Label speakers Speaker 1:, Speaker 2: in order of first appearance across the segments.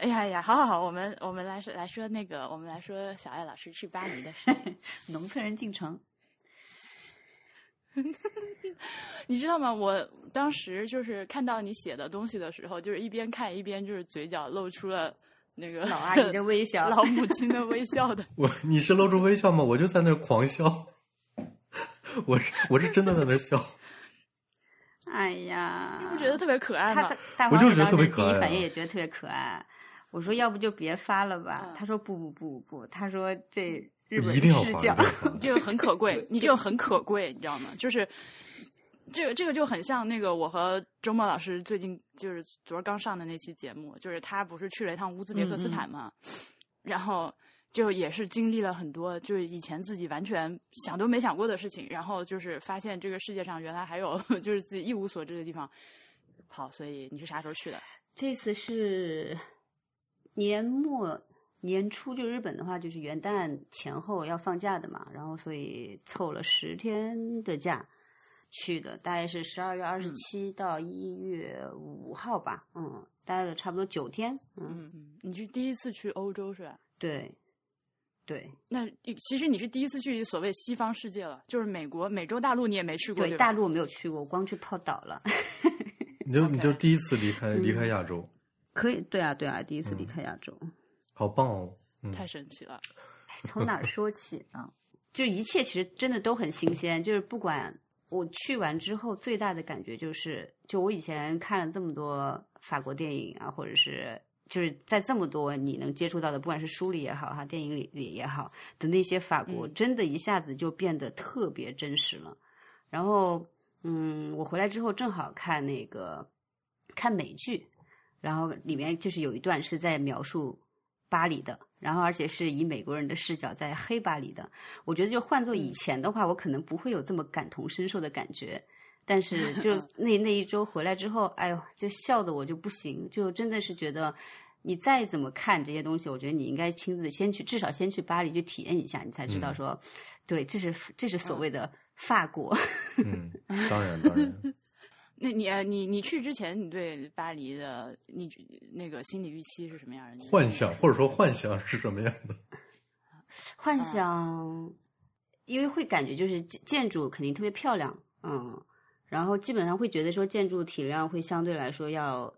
Speaker 1: 哎呀呀，好好好，我们我们来说来说那个，我们来说小艾老师去巴黎的事情。
Speaker 2: 农村人进城，
Speaker 1: 你知道吗？我当时就是看到你写的东西的时候，就是一边看一边就是嘴角露出了那个
Speaker 2: 老阿姨的微笑，
Speaker 1: 老母亲的微笑的。
Speaker 3: 我你是露出微笑吗？我就在那狂笑，我是我是真的在那笑。
Speaker 2: 哎呀，
Speaker 1: 你不觉得特别可爱吗？
Speaker 3: 我就觉得特别可
Speaker 2: 爱。第一反应也觉得特别可爱。我说要不就别发了吧。他说不不不不，他说这日本视角，
Speaker 1: 这个很可贵，你这个很可贵，你知道吗？就是这个这个就很像那个我和周末老师最近就是昨儿刚上的那期节目，就是他不是去了一趟乌兹别克斯坦嘛，然后。就也是经历了很多，就是以前自己完全想都没想过的事情，然后就是发现这个世界上原来还有 就是自己一无所知的地方。好，所以你是啥时候去的？
Speaker 2: 这次是年末年初，就日本的话就是元旦前后要放假的嘛，然后所以凑了十天的假去的，大概是十二月二十七到一月五号吧，嗯，待了差不多九天。
Speaker 1: 嗯嗯，你是第一次去欧洲是吧？
Speaker 2: 对。对，
Speaker 1: 那其实你是第一次去所谓西方世界了，就是美国、美洲大陆你也没去过，
Speaker 2: 对，大陆我没有去过，我光去泡岛了。
Speaker 3: 你就你就第一次离开离开亚洲，
Speaker 2: 可以，对啊，对啊，第一次离开亚洲，
Speaker 3: 好棒哦，
Speaker 1: 太神奇了。
Speaker 2: 从哪儿说起呢？就一切其实真的都很新鲜，就是不管我去完之后，最大的感觉就是，就我以前看了这么多法国电影啊，或者是。就是在这么多你能接触到的，不管是书里也好哈，电影里里也好的那些法国，真的一下子就变得特别真实了。然后，嗯，我回来之后正好看那个看美剧，然后里面就是有一段是在描述巴黎的，然后而且是以美国人的视角在黑巴黎的。我觉得就换做以前的话，我可能不会有这么感同身受的感觉。但是 就那那一周回来之后，哎呦，就笑的我就不行，就真的是觉得，你再怎么看这些东西，我觉得你应该亲自先去，至少先去巴黎去体验一下，你才知道说，对，这是这是所谓的法国。
Speaker 3: 嗯，当然当然。
Speaker 1: 那你你你去之前，你对巴黎的你那个心理预期是什么样的？
Speaker 3: 幻想或者说幻想是什么样的？
Speaker 2: 幻想，因为会感觉就是建筑肯定特别漂亮，嗯。然后基本上会觉得说建筑体量会相对来说要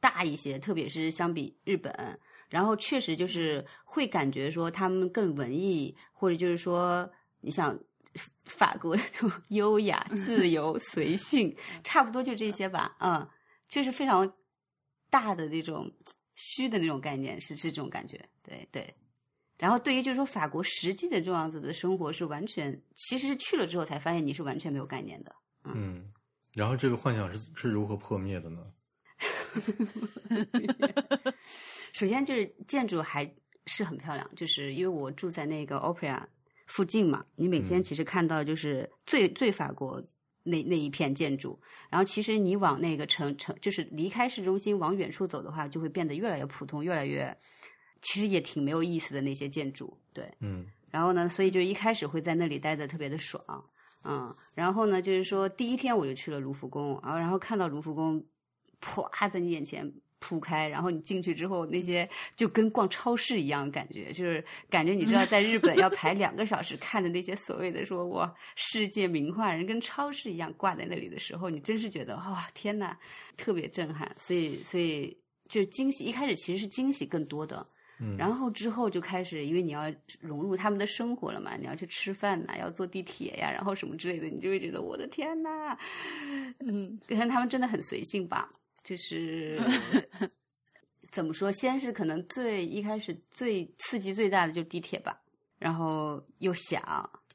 Speaker 2: 大一些，特别是相比日本。然后确实就是会感觉说他们更文艺，或者就是说你想法国优雅、自由、随性，差不多就这些吧。嗯，就是非常大的那种虚的那种概念，是是这种感觉。对对。然后对于就是说法国实际的这样子的生活是完全，其实是去了之后才发现你是完全没有概念的。
Speaker 3: 嗯，然后这个幻想是是如何破灭的呢？
Speaker 2: 首先就是建筑还是很漂亮，就是因为我住在那个 Opera 附近嘛，你每天其实看到就是最最法国那那一片建筑，然后其实你往那个城城就是离开市中心往远处走的话，就会变得越来越普通，越来越其实也挺没有意思的那些建筑，对，
Speaker 3: 嗯，
Speaker 2: 然后呢，所以就一开始会在那里待的特别的爽。嗯，然后呢，就是说第一天我就去了卢浮宫，然后然后看到卢浮宫，啪在你眼前铺开，然后你进去之后，那些就跟逛超市一样感觉，就是感觉你知道在日本要排两个小时看的那些所谓的说哇世界名画，人跟超市一样挂在那里的时候，你真是觉得哇天呐，特别震撼，所以所以就惊喜，一开始其实是惊喜更多的。然后之后就开始，因为你要融入他们的生活了嘛，你要去吃饭呐，要坐地铁呀，然后什么之类的，你就会觉得我的天呐，嗯，可能他们真的很随性吧，就是 怎么说，先是可能最一开始最刺激最大的就是地铁吧，然后又响，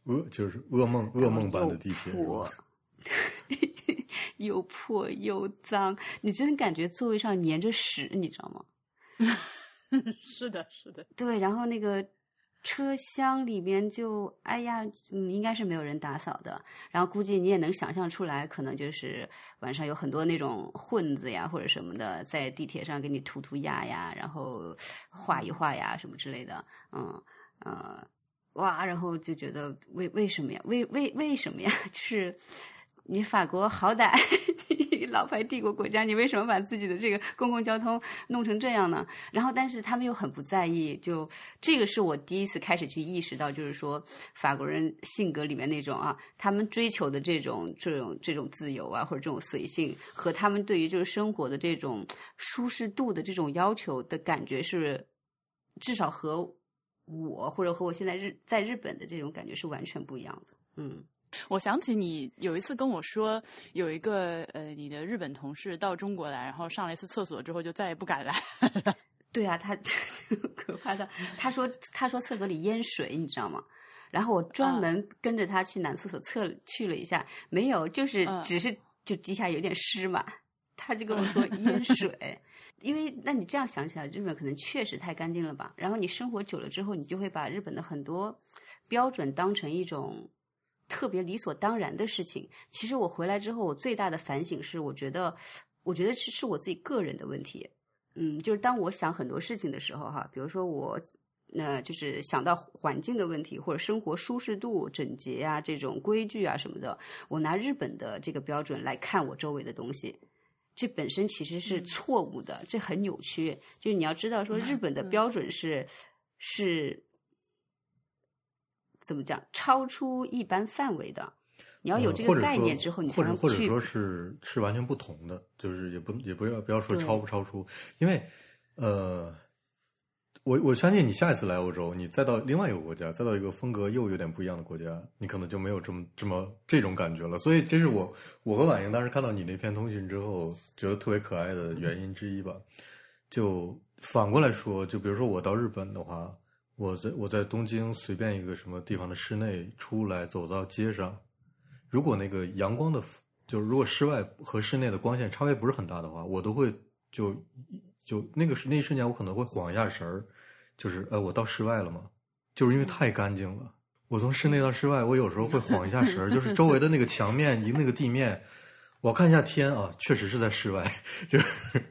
Speaker 3: 噩就是噩梦噩梦般的地铁，
Speaker 2: 又破又脏，你真的感觉座位上粘着屎，你知道吗？
Speaker 1: 是的，是的，
Speaker 2: 对，然后那个车厢里面就，哎呀，嗯，应该是没有人打扫的。然后估计你也能想象出来，可能就是晚上有很多那种混子呀，或者什么的，在地铁上给你涂涂鸦呀，然后画一画呀，什么之类的。嗯，呃，哇，然后就觉得为为什么呀？为为为什么呀？就是你法国好歹老牌帝国国家，你为什么把自己的这个公共交通弄成这样呢？然后，但是他们又很不在意，就这个是我第一次开始去意识到，就是说法国人性格里面那种啊，他们追求的这种这种这种自由啊，或者这种随性，和他们对于就是生活的这种舒适度的这种要求的感觉是，至少和我或者和我现在日在日本的这种感觉是完全不一样的。嗯。
Speaker 1: 我想起你有一次跟我说，有一个呃，你的日本同事到中国来，然后上了一次厕所之后就再也不敢来。
Speaker 2: 对啊，他 可怕的，他说他说厕所里淹水，你知道吗？然后我专门跟着他去男厕所测去了一下，没有，就是只是就地下有点湿嘛。他就跟我说淹水，因为那你这样想起来，日本可能确实太干净了吧？然后你生活久了之后，你就会把日本的很多标准当成一种。特别理所当然的事情，其实我回来之后，我最大的反省是，我觉得，我觉得是是我自己个人的问题。嗯，就是当我想很多事情的时候，哈，比如说我，那就是想到环境的问题，或者生活舒适度、整洁啊这种规矩啊什么的，我拿日本的这个标准来看我周围的东西，这本身其实是错误的，这很扭曲。就是你要知道，说日本的标准是是。怎么讲？超出一般范围的，你要有这个概念之后，你才能
Speaker 3: 去。或者或者说是是完全不同的，就是也不也不要不要说超不超出，因为呃，我我相信你下一次来欧洲，你再到另外一个国家，再到一个风格又有点不一样的国家，你可能就没有这么这么这种感觉了。所以这是我我和婉莹当时看到你那篇通讯之后，觉得特别可爱的原因之一吧。就反过来说，就比如说我到日本的话。我在我在东京随便一个什么地方的室内出来走到街上，如果那个阳光的，就是如果室外和室内的光线差别不是很大的话，我都会就就那个那一瞬间我可能会晃一下神儿，就是呃我到室外了吗？就是因为太干净了，我从室内到室外，我有时候会晃一下神儿，就是周围的那个墙面一那个地面，我看一下天啊，确实是在室外，就是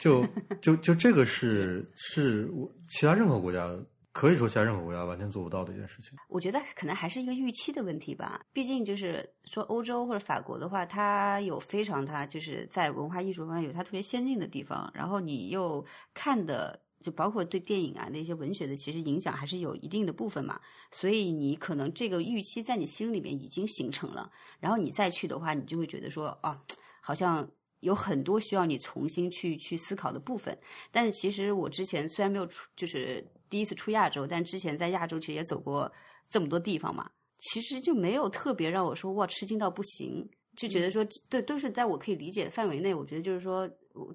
Speaker 3: 就就就这个是是我其他任何国家。可以说，其他任何国家完全做不到的一件事情。
Speaker 2: 我觉得可能还是一个预期的问题吧。毕竟就是说，欧洲或者法国的话，它有非常它就是在文化艺术方面有它特别先进的地方。然后你又看的，就包括对电影啊那些文学的，其实影响还是有一定的部分嘛。所以你可能这个预期在你心里面已经形成了。然后你再去的话，你就会觉得说，哦，好像有很多需要你重新去去思考的部分。但是其实我之前虽然没有出，就是。第一次出亚洲，但之前在亚洲其实也走过这么多地方嘛，其实就没有特别让我说哇吃惊到不行，就觉得说对都是在我可以理解的范围内。我觉得就是说，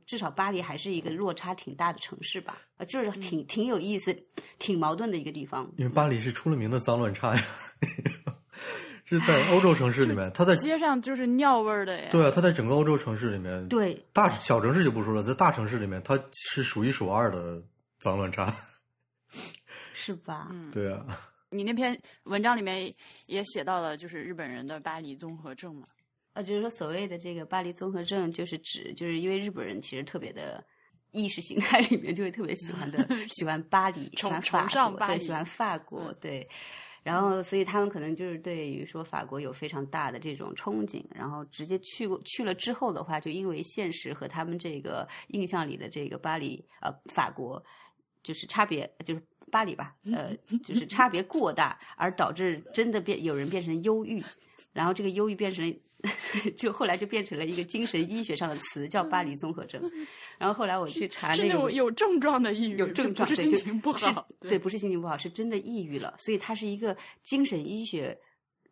Speaker 2: 至少巴黎还是一个落差挺大的城市吧，呃，就是挺挺有意思、挺矛盾的一个地方。
Speaker 3: 因为巴黎是出了名的脏乱差呀，是在欧洲城市里面，它在
Speaker 1: 街上就是尿味儿的呀。
Speaker 3: 对啊，它在整个欧洲城市里面，
Speaker 2: 对
Speaker 3: 大小城市就不说了，在大城市里面，它是数一数二的脏乱差。
Speaker 2: 是吧？
Speaker 1: 嗯，
Speaker 3: 对啊。
Speaker 1: 你那篇文章里面也写到了，就是日本人的巴黎综合症嘛。
Speaker 2: 呃，就是说所谓的这个巴黎综合症，就是指就是因为日本人其实特别的意识形态里面就会特别喜欢的喜欢巴黎，喜欢法国，对，喜欢法国，对。然后，所以他们可能就是对于说法国有非常大的这种憧憬，然后直接去过去了之后的话，就因为现实和他们这个印象里的这个巴黎呃法国。就是差别，就是巴黎吧，呃，就是差别过大，而导致真的变有人变成忧郁，然后这个忧郁变成，就后来就变成了一个精神医学上的词，叫巴黎综合症。然后后来我去查那
Speaker 1: 个有症状的抑郁，
Speaker 2: 有症状，
Speaker 1: 心情不好，
Speaker 2: 对，不是心情不好，是真的抑郁了。所以它是一个精神医学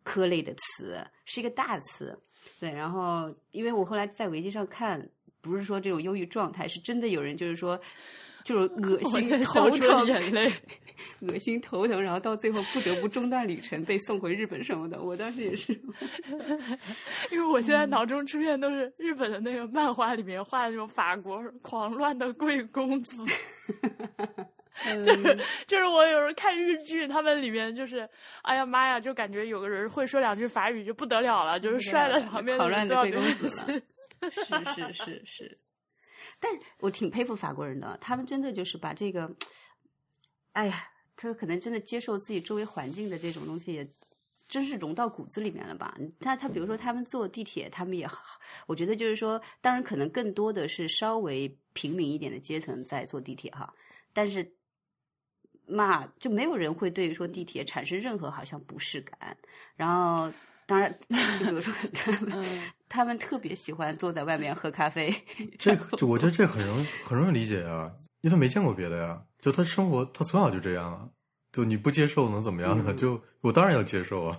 Speaker 2: 科类的词，是一个大词。对，然后因为我后来在维基上看，不是说这种忧郁状态，是真的有人就是说。就是 恶心头疼，
Speaker 1: 眼泪，
Speaker 2: 恶心头疼，然后到最后不得不中断旅程，被送回日本什么的。我当时也是，
Speaker 1: 因为我现在脑中出现都是日本的那个漫画里面画的那种法国狂乱的贵公子，就是就是我有时候看日剧，他们里面就是，哎呀妈呀，就感觉有个人会说两句法语就不得了了，就是帅的旁边
Speaker 2: 狂乱
Speaker 1: 的
Speaker 2: 贵公子是是是是。但我挺佩服法国人的，他们真的就是把这个，哎呀，他可能真的接受自己周围环境的这种东西，也真是融到骨子里面了吧？他他比如说他们坐地铁，他们也，我觉得就是说，当然可能更多的是稍微平民一点的阶层在坐地铁哈，但是嘛，就没有人会对于说地铁产生任何好像不适感。然后当然，就比如说他们他们特别喜欢坐在外面喝咖啡，
Speaker 3: 这就我觉得这很容易很容易理解啊，因为他没见过别的呀，就他生活他从小就这样啊。就你不接受能怎么样呢？就我当然要接受啊，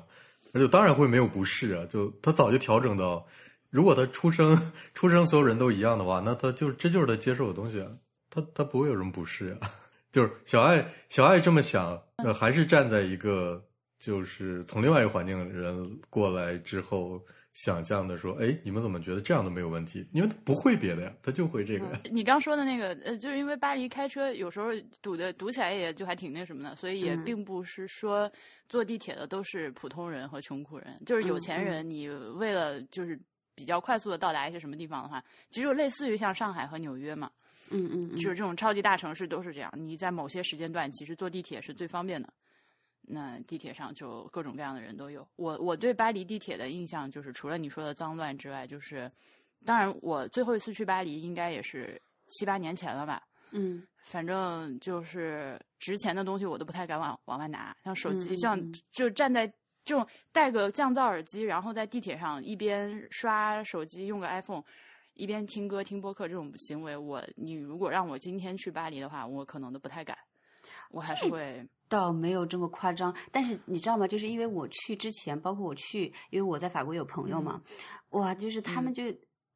Speaker 3: 而且当然会没有不适啊。就他早就调整到，如果他出生出生所有人都一样的话，那他就这就是他接受的东西啊。他他不会有什么不适啊。就是小爱小爱这么想，呃还是站在一个就是从另外一个环境的人过来之后。想象的说，哎，你们怎么觉得这样都没有问题？因为他不会别的呀，他就会这个呀。
Speaker 1: 你刚说的那个，呃，就是因为巴黎开车有时候堵的堵起来，也就还挺那什么的，所以也并不是说坐地铁的都是普通人和穷苦人，就是有钱人。你为了就是比较快速的到达一些什么地方的话，其实就类似于像上海和纽约嘛，
Speaker 2: 嗯嗯，
Speaker 1: 就是这种超级大城市都是这样。你在某些时间段，其实坐地铁是最方便的。那地铁上就各种各样的人都有。我我对巴黎地铁的印象就是，除了你说的脏乱之外，就是当然我最后一次去巴黎应该也是七八年前了吧。
Speaker 2: 嗯，
Speaker 1: 反正就是值钱的东西我都不太敢往往外拿，像手机，像就站在这种戴个降噪耳机，然后在地铁上一边刷手机用个 iPhone，一边听歌听播客这种行为，我你如果让我今天去巴黎的话，我可能都不太敢。我还是会。
Speaker 2: 倒没有这么夸张，但是你知道吗？就是因为我去之前，包括我去，因为我在法国有朋友嘛，哇，就是他们就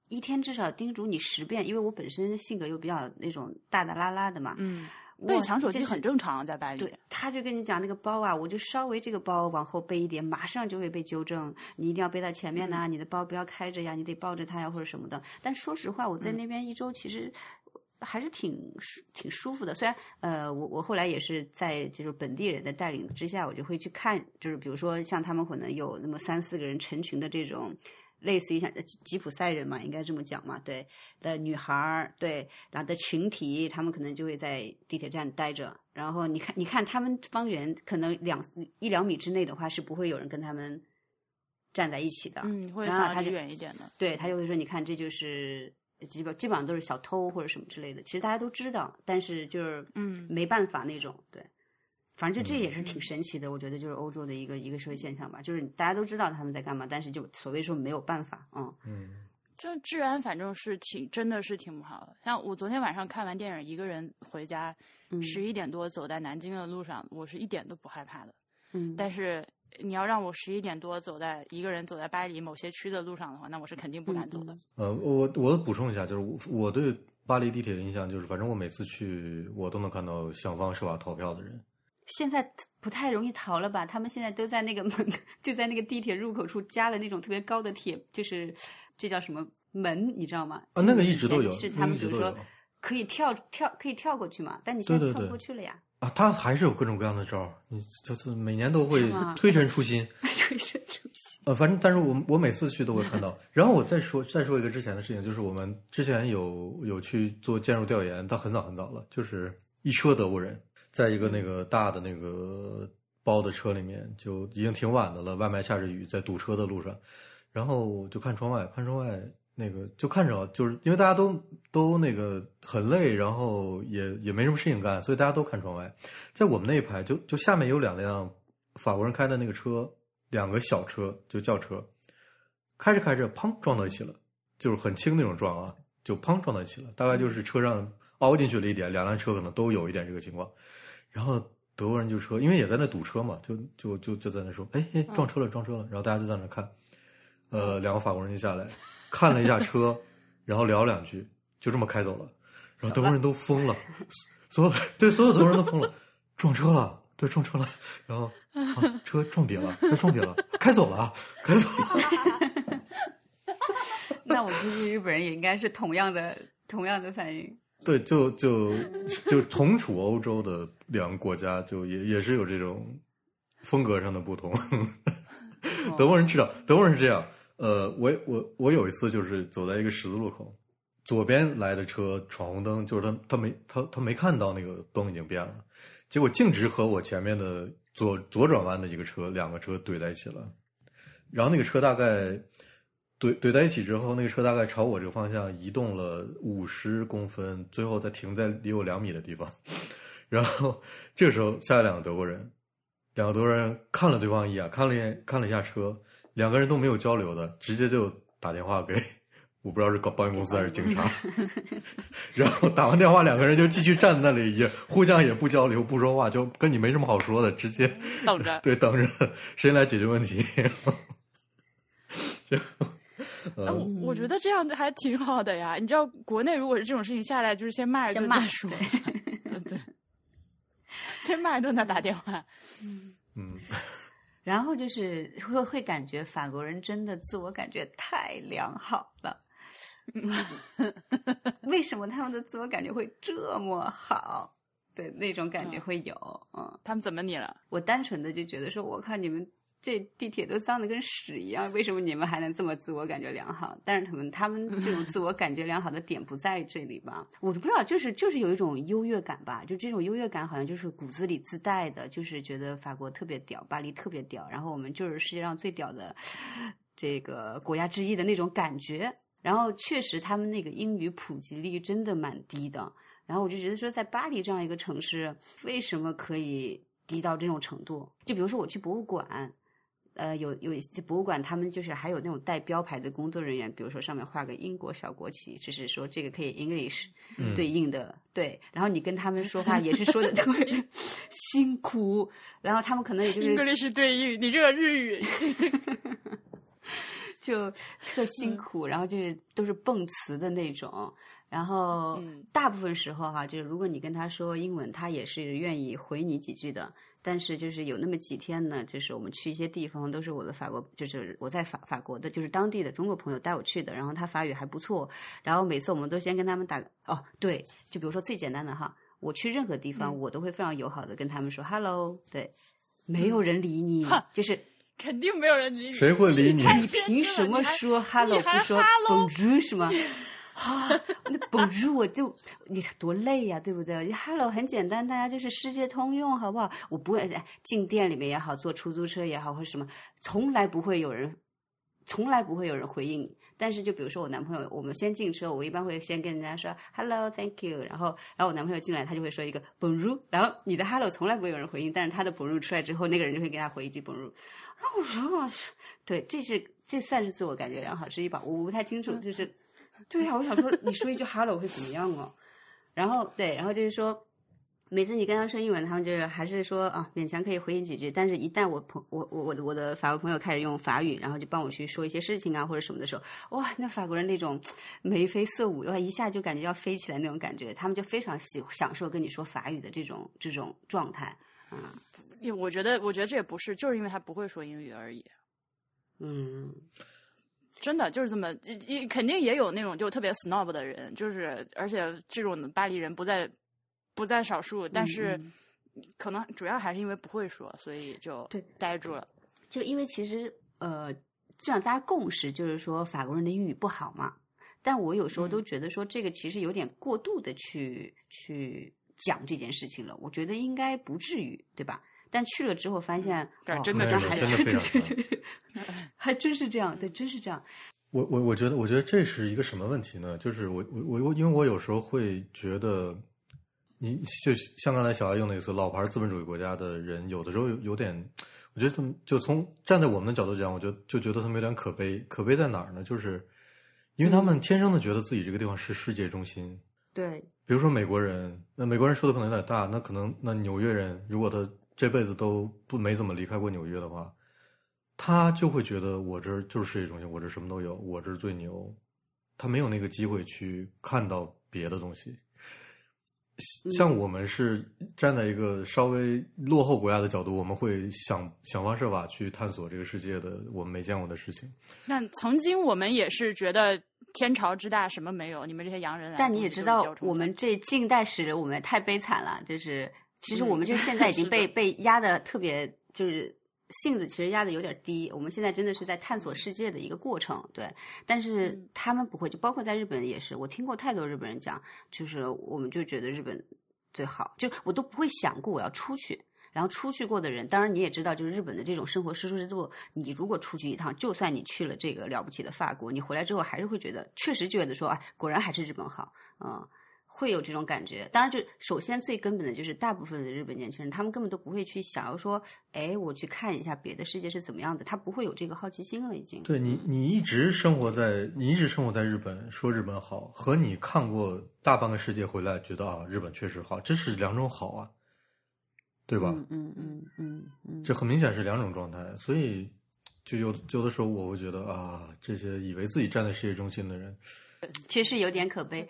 Speaker 2: 一天至少叮嘱你十遍，因为我本身性格又比较那种大大拉拉的嘛，
Speaker 1: 嗯，被抢手机很正常，在巴黎。
Speaker 2: 对，他就跟你讲那个包啊，我就稍微这个包往后背一点，马上就会被纠正，你一定要背到前面呐，你的包不要开着呀，你得抱着它呀，或者什么的。但说实话，我在那边一周其实。还是挺舒挺舒服的，虽然呃，我我后来也是在就是本地人的带领之下，我就会去看，就是比如说像他们可能有那么三四个人成群的这种，类似于像吉普赛人嘛，应该这么讲嘛，对的女孩儿，对，然后的群体，他们可能就会在地铁站待着，然后你看你看他们方圆可能两一两米之内的话，是不会有人跟他们站在一起的，
Speaker 1: 嗯，或者
Speaker 2: 他
Speaker 1: 离远一点的，
Speaker 2: 对他就会说，你看这就是。基本基本上都是小偷或者什么之类的，其实大家都知道，但是就是
Speaker 1: 嗯。
Speaker 2: 没办法那种，对，反正就这也是挺神奇的，我觉得就是欧洲的一个一个社会现象吧，就是大家都知道他们在干嘛，但是就所谓说没有办法，嗯。
Speaker 3: 嗯，
Speaker 1: 就治安反正是挺真的是挺不好的，像我昨天晚上看完电影，一个人回家，十一点多走在南京的路上，我是一点都不害怕的，
Speaker 2: 嗯，
Speaker 1: 但是。你要让我十一点多走在一个人走在巴黎某些区的路上的话，那我是肯定不敢走的。
Speaker 3: 呃，我我补充一下，就是我我对巴黎地铁的印象就是，反正我每次去，我都能看到想方设法逃票的人。
Speaker 2: 现在不太容易逃了吧？他们现在都在那个门，就在那个地铁入口处加了那种特别高的铁，就是这叫什么门，你知道吗？
Speaker 3: 啊，那个一直都有，
Speaker 2: 是他们比如说可以跳跳可以跳过去嘛？但你现在跳不过去了呀。
Speaker 3: 啊，他还是有各种各样的招儿，你就是每年都会推陈出新，
Speaker 2: 推陈出新。
Speaker 3: 呃，反正，但是我我每次去都会看到。然后我再说再说一个之前的事情，就是我们之前有有去做建筑调研，到很早很早了，就是一车德国人，在一个那个大的那个包的车里面，就已经挺晚的了，外面下着雨，在堵车的路上，然后就看窗外，看窗外。那个就看着，就是因为大家都都那个很累，然后也也没什么事情干，所以大家都看窗外。在我们那一排，就就下面有两辆法国人开的那个车，两个小车就轿车，开着开着，砰撞到一起了，就是很轻那种撞啊，就砰撞到一起了。大概就是车上凹进去了一点，两辆车可能都有一点这个情况。然后德国人就说，因为也在那堵车嘛，就就就就在那说，哎哎，撞车了，撞车了。然后大家就在那看，呃，两个法国人就下来。看了一下车，然后聊两句，就这么开走了。然后德国人都疯了，所有 对所有德国人都疯了，撞车了，对撞车了，然后车撞瘪了，撞瘪了，开走了，开走了。
Speaker 2: 那我估计日本人也应该是同样的同样的反应。
Speaker 3: 对，就就就同处欧洲的两个国家，就也也是有这种风格上的不同。德国人至少，德国人是这样。呃，我我我有一次就是走在一个十字路口，左边来的车闯红灯，就是他他没他他没看到那个灯已经变了，结果径直和我前面的左左转弯的一个车两个车怼在一起了，然后那个车大概怼怼在一起之后，那个车大概朝我这个方向移动了五十公分，最后再停在离我两米的地方，然后这个时候下来两个德国人，两个德国人看了对方一眼，看了一眼看了一下车，两个人都没有交流的，直接就打电话给。我不知道是保险公司还是警察，然后打完电话，两个人就继续站在那里，也互相也不交流、不说话，就跟你没什么好说的，直接
Speaker 1: 等着，
Speaker 3: 对，等着谁来解决问题。就，
Speaker 1: 我我觉得这样还挺好的呀。你知道，国内如果是这种事情下来，就是先骂一顿再说，对，先骂一顿再打电话。
Speaker 3: 嗯，
Speaker 2: 然后就是会会感觉法国人真的自我感觉太良好了。为什么他们的自我感觉会这么好？对，那种感觉会有。嗯，
Speaker 1: 他们怎么你了？
Speaker 2: 我单纯的就觉得说，我靠，你们这地铁都脏的跟屎一样，为什么你们还能这么自我感觉良好？但是他们他们这种自我感觉良好的点不在这里吧？我不知道，就是就是有一种优越感吧，就这种优越感好像就是骨子里自带的，就是觉得法国特别屌，巴黎特别屌，然后我们就是世界上最屌的这个国家之一的那种感觉。然后确实，他们那个英语普及率真的蛮低的。然后我就觉得说，在巴黎这样一个城市，为什么可以低到这种程度？就比如说我去博物馆，呃，有有一些博物馆，他们就是还有那种带标牌的工作人员，比如说上面画个英国小国旗，就是说这个可以 English 对应的对。然后你跟他们说话也是说的特别 辛苦，然后他们可能也就是
Speaker 1: English 对应，你这个日语。
Speaker 2: 就特辛苦，然后就是都是蹦词的那种，然后大部分时候哈，就是如果你跟他说英文，他也是愿意回你几句的。但是就是有那么几天呢，就是我们去一些地方，都是我的法国，就是我在法法国的，就是当地的中国朋友带我去的，然后他法语还不错，然后每次我们都先跟他们打哦，对，就比如说最简单的哈，我去任何地方，我都会非常友好的跟他们说 hello，对，没有人理你，就是。
Speaker 1: 肯定没有人理你，
Speaker 3: 谁会理你？
Speaker 2: 你凭什么说 hello 不说 bonjour 是吗？啊，那 bonjour 我就你多累呀，对不对？hello 很简单，大家就是世界通用，好不好？我不会进店里面也好，坐出租车也好，或者什么，从来不会有人，从来不会有人回应你。但是就比如说我男朋友，我们先进车，我一般会先跟人家说 hello，thank you，然后然后我男朋友进来，他就会说一个 bonjour，然后你的 hello 从来不会有人回应，但是他的 bonjour 出来之后，那个人就会给他回一句 bonjour。然后我说，对，这是这算是自我感觉良好之一吧？我不太清楚，就是，对呀，我想说，你说一句 “hello” 会怎么样哦？然后对，然后就是说，每次你跟他说英文，他们就是还是说啊，勉强可以回应几句。但是，一旦我朋我我我我的法国朋友开始用法语，然后就帮我去说一些事情啊或者什么的时候，哇，那法国人那种眉飞色舞，哇，一下就感觉要飞起来那种感觉，他们就非常喜享受跟你说法语的这种这种状态，嗯。
Speaker 1: 我觉得，我觉得这也不是，就是因为他不会说英语而已。
Speaker 2: 嗯，
Speaker 1: 真的就是这么，肯定也有那种就特别 snob 的人，就是而且这种巴黎人不在不在少数，但是可能主要还是因为不会说，所以就
Speaker 2: 对
Speaker 1: 呆住了。
Speaker 2: 就因为其实呃，这样大家共识就是说法国人的英语不好嘛，但我有时候都觉得说这个其实有点过度的去去讲这件事情了，我觉得应该不至于，对吧？但去了之后发现，
Speaker 1: 真的
Speaker 2: 还
Speaker 3: 真的
Speaker 2: 对对对，还真是这样，对，真是这样。
Speaker 3: 我我我觉得，我觉得这是一个什么问题呢？就是我我我我，因为我有时候会觉得，你就像刚才小艾用那个词，老牌资本主义国家的人，有的时候有有点，我觉得他们就从站在我们的角度讲，我就就觉得他们有点可悲。可悲在哪儿呢？就是因为他们天生的觉得自己这个地方是世界中心。
Speaker 2: 对，
Speaker 3: 比如说美国人，那美国人说的可能有点大，那可能那纽约人，如果他。这辈子都不没怎么离开过纽约的话，他就会觉得我这就是世界中心，我这什么都有，我这最牛。他没有那个机会去看到别的东西。像我们是站在一个稍微落后国家的角度，我们会想想方设法去探索这个世界的我们没见过的事情。
Speaker 1: 那曾经我们也是觉得天朝之大什么没有，你们这些洋人。
Speaker 2: 但你也知道，我们这近代史我们太悲惨了，就是。其实我们就现在已经 被被压的特别，就是性子其实压的有点低。我们现在真的是在探索世界的一个过程，对。但是他们不会，就包括在日本也是，我听过太多日本人讲，就是我们就觉得日本最好，就我都不会想过我要出去。然后出去过的人，当然你也知道，就是日本的这种生活舒适度。你如果出去一趟，就算你去了这个了不起的法国，你回来之后还是会觉得，确实觉得说，哎，果然还是日本好，嗯。会有这种感觉，当然，就首先最根本的就是，大部分的日本年轻人，他们根本都不会去想要说，哎，我去看一下别的世界是怎么样的，他不会有这个好奇心了，已经。
Speaker 3: 对你，你一直生活在，你一直生活在日本，说日本好，和你看过大半个世界回来，觉得啊，日本确实好，这是两种好啊，对吧？
Speaker 2: 嗯嗯嗯嗯，
Speaker 3: 这很明显是两种状态，所以就有有的时候我会觉得啊，这些以为自己站在世界中心的人，
Speaker 2: 其实有点可悲。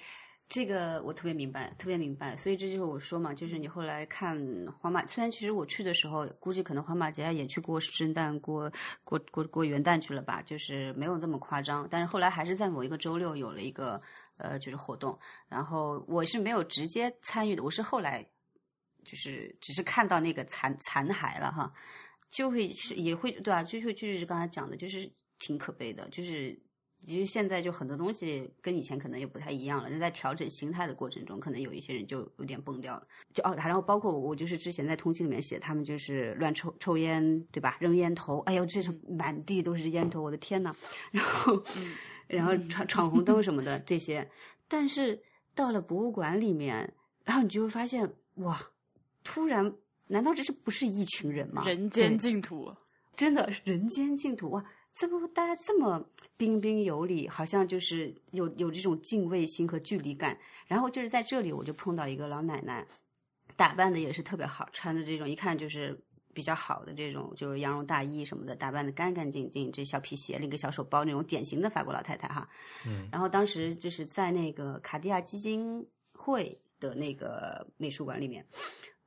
Speaker 2: 这个我特别明白，特别明白，所以这就是我说嘛，就是你后来看皇马，虽然其实我去的时候，估计可能皇马节也去过圣诞、过过过过元旦去了吧，就是没有那么夸张，但是后来还是在某一个周六有了一个呃就是活动，然后我是没有直接参与的，我是后来就是只是看到那个残残骸了哈，就会是也会对啊？就会就是刚才讲的，就是挺可悲的，就是。其实现在就很多东西跟以前可能也不太一样了。那在调整心态的过程中，可能有一些人就有点崩掉了。就哦，然后包括我，就是之前在通信里面写，他们就是乱抽抽烟，对吧？扔烟头，哎呦，这是满地都是烟头，我的天呐，然后，然后闯闯红灯什么的这些。但是到了博物馆里面，然后你就会发现，哇，突然，难道这是不是一群人吗？
Speaker 1: 人间净土，
Speaker 2: 真的人间净土哇！这不大家这么彬彬有礼，好像就是有有这种敬畏心和距离感。然后就是在这里，我就碰到一个老奶奶，打扮的也是特别好，穿的这种一看就是比较好的这种，就是羊绒大衣什么的，打扮的干干净净，这小皮鞋，拎个小手包，那种典型的法国老太太哈。
Speaker 3: 嗯。
Speaker 2: 然后当时就是在那个卡地亚基金会的那个美术馆里面。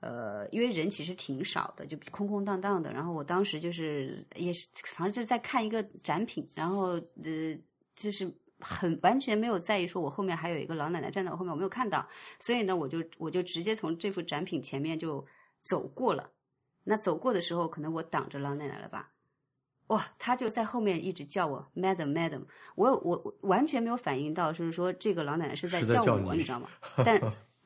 Speaker 2: 呃，因为人其实挺少的，就空空荡荡的。然后我当时就是也是，反正就是在看一个展品，然后呃，就是很完全没有在意说我后面还有一个老奶奶站在我后面，我没有看到，所以呢，我就我就直接从这幅展品前面就走过了。那走过的时候，可能我挡着老奶奶了吧？哇，他就在后面一直叫我 Madam Madam，我我完全没有反应到，就是说这个老奶奶是在叫我，你知道吗？但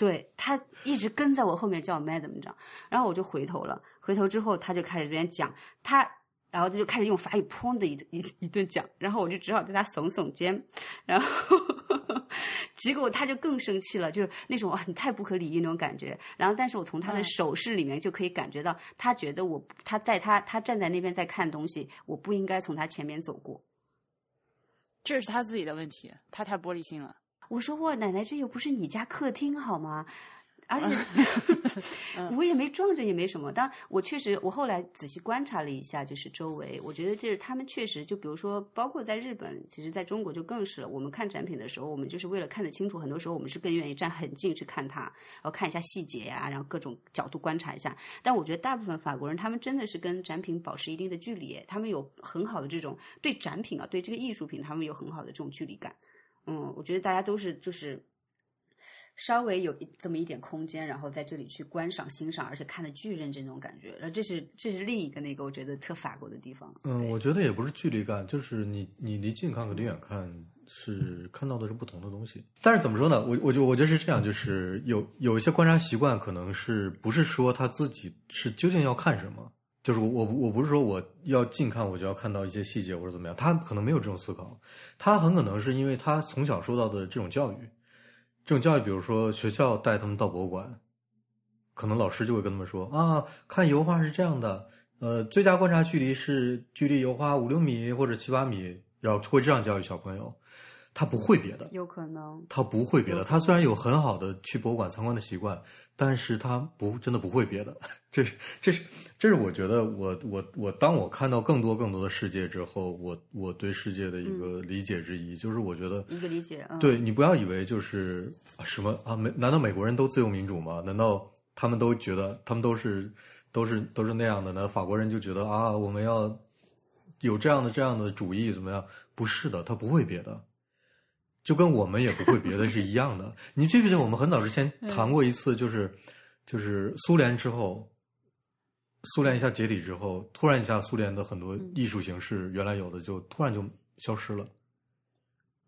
Speaker 2: 对他一直跟在我后面叫 madam，你知道，然后我就回头了。回头之后，他就开始这边讲他，然后他就开始用法语砰的一一一顿讲，然后我就只好对他耸耸肩，然后 结果他就更生气了，就是那种很，太不可理喻那种感觉。然后，但是我从他的手势里面就可以感觉到，他觉得我他在他他站在那边在看东西，我不应该从他前面走过。
Speaker 1: 这是他自己的问题，他太玻璃心了。
Speaker 2: 我说哇奶奶，这又不是你家客厅好吗？而且 我也没撞着，也没什么。当然，我确实，我后来仔细观察了一下，就是周围，我觉得就是他们确实，就比如说，包括在日本，其实在中国就更是了。我们看展品的时候，我们就是为了看得清楚，很多时候我们是更愿意站很近去看它，然后看一下细节呀，然后各种角度观察一下。但我觉得大部分法国人，他们真的是跟展品保持一定的距离，他们有很好的这种对展品啊，对这个艺术品，他们有很好的这种距离感。嗯，我觉得大家都是就是稍微有一这么一点空间，然后在这里去观赏、欣赏，而且看的巨认真那种感觉。然后这是这是另一个那个我觉得特法国的地方。
Speaker 3: 嗯，我觉得也不是距离感，就是你你离近看和离远看是看到的是不同的东西。但是怎么说呢？我我就我觉得是这样，就是有有一些观察习惯，可能是不是说他自己是究竟要看什么。就是我我不是说我要近看我就要看到一些细节或者怎么样，他可能没有这种思考，他很可能是因为他从小受到的这种教育，这种教育，比如说学校带他们到博物馆，可能老师就会跟他们说啊，看油画是这样的，呃，最佳观察距离是距离油画五六米或者七八米，然后会这样教育小朋友。他不会别的，
Speaker 2: 有可能
Speaker 3: 他不会别的。他虽然有很好的去博物馆参观的习惯，但是他不真的不会别的。这是这是这是我觉得我我我当我看到更多更多的世界之后，我我对世界的一个理解之一，就是我觉得
Speaker 2: 一个理解。
Speaker 3: 对你不要以为就是什么啊美？难道美国人都自由民主吗？难道他们都觉得他们都是都是都是那样的？那法国人就觉得啊我们要有这样的这样的主义怎么样？不是的，他不会别的。就跟我们也不会别的是一样的。你记不记得我们很早之前谈过一次，就是就是苏联之后，苏联一下解体之后，突然一下苏联的很多艺术形式原来有的就突然就消失了，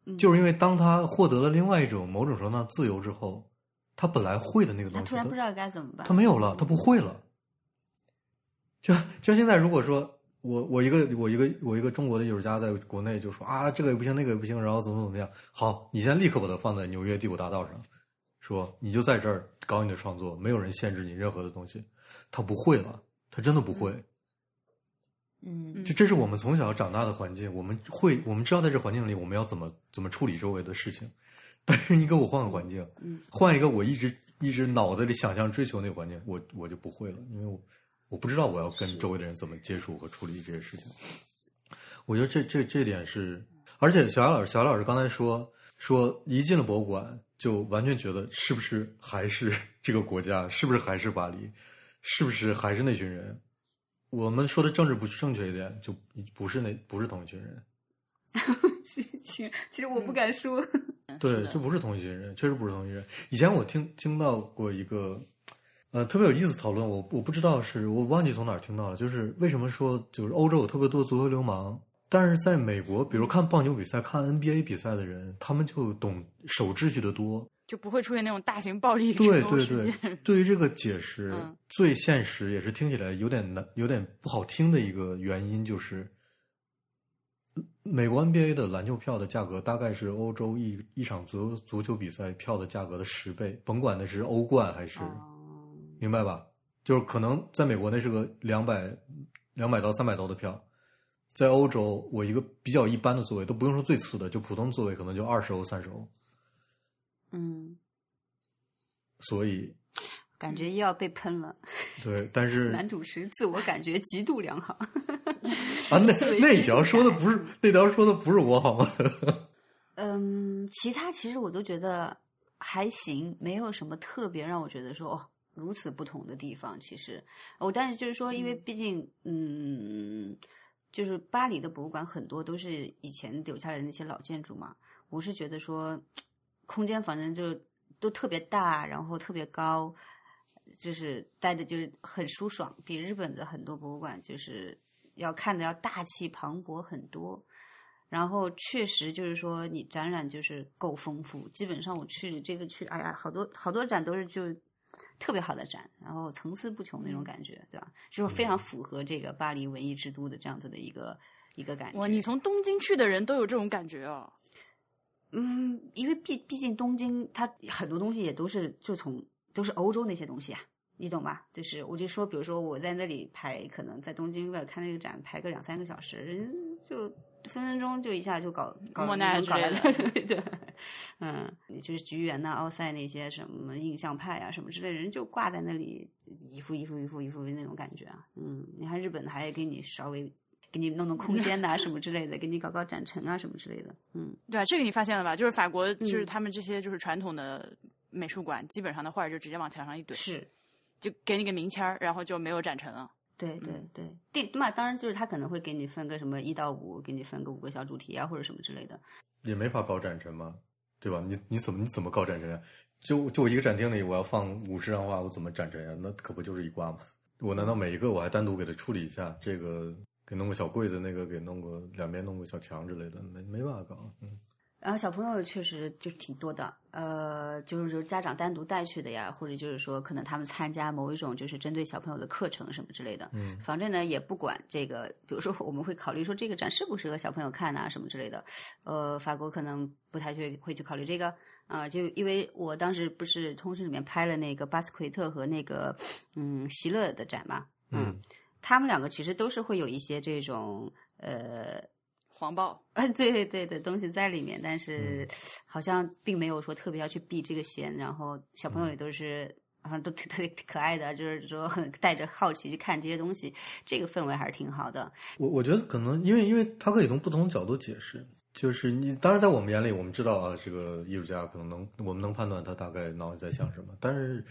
Speaker 2: 嗯
Speaker 3: 就是因为当他获得了另外一种某种程度上的自由之后，他本来会的那个东西，
Speaker 2: 突然不知道该怎么办。
Speaker 3: 他没有了，他不会了。就就像现在，如果说我我一个我一个我一个中国的艺术家在国内就说啊这个也不行那个也不行，然后怎么怎么样，好，你现在立刻把它放在纽约第五大道上，说你就在这儿搞你的创作，没有人限制你任何的东西，他不会了，他真的不会。
Speaker 2: 嗯
Speaker 3: 就这是我们从小长大的环境，我们会我们知道在这环境里我们要怎么怎么处理周围的事情，但是你给我换个环境，
Speaker 2: 嗯。
Speaker 3: 换一个我一直一直脑子里想象追求那个环境，我我就不会了，因为我我不知道我要跟周围的人怎么接触和处理这些事情。我觉得这这这点是，而且小杨老师小杨老师刚才说说一进了博物馆就完全觉得是不是还是这个国家，是不是还是巴黎，是不是还是那群人？我们说的政治不正确一点，就不是那不是同一群人。
Speaker 2: 其实其实我不敢说。
Speaker 3: 对，
Speaker 1: 的
Speaker 3: 这不是同一群人，确实不是同一群人。以前我听听到过一个，呃，特别有意思讨论，我我不知道是我忘记从哪儿听到了，就是为什么说就是欧洲有特别多足球流氓，但是在美国，比如看棒球比赛、看 NBA 比赛的人，他们就懂守秩序的多。
Speaker 1: 就不会出现那种大型暴力
Speaker 3: 对对对对于这个解释，
Speaker 1: 嗯
Speaker 3: 最现实也是听起来有点难、有点不好听的一个原因，就是美国 NBA 的篮球票的价格大概是欧洲一一场足足球比赛票的价格的十倍，甭管那是欧冠还是，
Speaker 2: 哦
Speaker 3: 明白吧？就是可能在美国那是个两百两百刀、三百刀的票，在欧洲我一个比较一般的座位都不用说最次的，就普通座位可能就二十欧、三十欧，
Speaker 2: 嗯，
Speaker 3: 所以
Speaker 2: 感觉又要被喷了。
Speaker 3: 对，但是
Speaker 2: 男主持自我感觉极度良好。
Speaker 3: 啊，那 那
Speaker 2: 极
Speaker 3: 条说的不是那条说的不是我好吗？
Speaker 2: 嗯，其他其实我都觉得还行，没有什么特别让我觉得说哦如此不同的地方。其实我、但是就是说，因为毕竟嗯，就是巴黎的博物馆很多都是以前留下来的那些老建筑嘛，我是觉得说空间反正就都特别大，然后特别高。就是待的就是很舒爽，比日本的很多博物馆就是要看的要大气磅礴很多。然后确实就是说，你展览就是够丰富。基本上我去这次去，哎呀，好多好多展都是就特别好的展，然后层次不穷那种感觉，对吧？就是非常符合这个巴黎文艺之都的这样子的一个一个感觉。
Speaker 1: 哇，你从东京去的人都有这种感觉哦。
Speaker 2: 嗯，因为毕毕竟东京它很多东西也都是就从都是欧洲那些东西啊，你懂吧？就是我就说，比如说我在那里排，可能在东京为了看那个展排个两三个小时，人就分分钟就一下就搞搞
Speaker 1: 莫奈
Speaker 2: 搞来
Speaker 1: 之类的
Speaker 2: 对嗯，就是菊园呐、奥赛那些什么印象派啊什么之类的，人就挂在那里一幅一幅一幅一幅的那种感觉啊，嗯，你看日本还给你稍微。给你弄弄空间呐、什么之类的，给你搞搞展陈啊，什么之类的。嗯，
Speaker 1: 对啊，这个你发现了吧？就是法国，就是他们这些就是传统的美术馆，基本上的画就直接往墙上一怼，
Speaker 2: 是，
Speaker 1: 就给你个名签儿，然后就没有展陈了。
Speaker 2: 对对对，定那当然就是他可能会给你分个什么一到五，给你分个五个小主题啊，或者什么之类的。
Speaker 3: 也没法搞展陈嘛，对吧？你你怎么你怎么搞展陈呀？就就我一个展厅里，我要放五十张画，我怎么展陈呀？那可不就是一挂吗？我难道每一个我还单独给它处理一下？这个给弄个小柜子，那个给弄个两边弄个小墙之类的，没没办法搞。嗯，
Speaker 2: 然后小朋友确实就挺多的，呃，就是说家长单独带去的呀，或者就是说可能他们参加某一种就是针对小朋友的课程什么之类的。
Speaker 3: 嗯，
Speaker 2: 反正呢也不管这个，比如说我们会考虑说这个展适不适合小朋友看啊什么之类的。呃，法国可能不太去会去考虑这个啊、就因为我当时不是通讯里面拍了那个巴斯奎特和那个嗯席勒的展嘛，
Speaker 3: 嗯
Speaker 2: 他们两个其实都是会有一些这种呃。
Speaker 1: 黄暴，
Speaker 2: 嗯，对对对的东西在里面，但是好像并没有说特别要去避这个嫌，然后小朋友也都是。好像都特特别可爱的，就是说很 带着好奇去看这些东西，这个氛围还是挺好的。
Speaker 3: 我我觉得可能因为因为他可以从不同角度解释，就是你当然在我们眼里，我们知道啊，这个艺术家可能能我们能判断他大概脑里在想什么，但是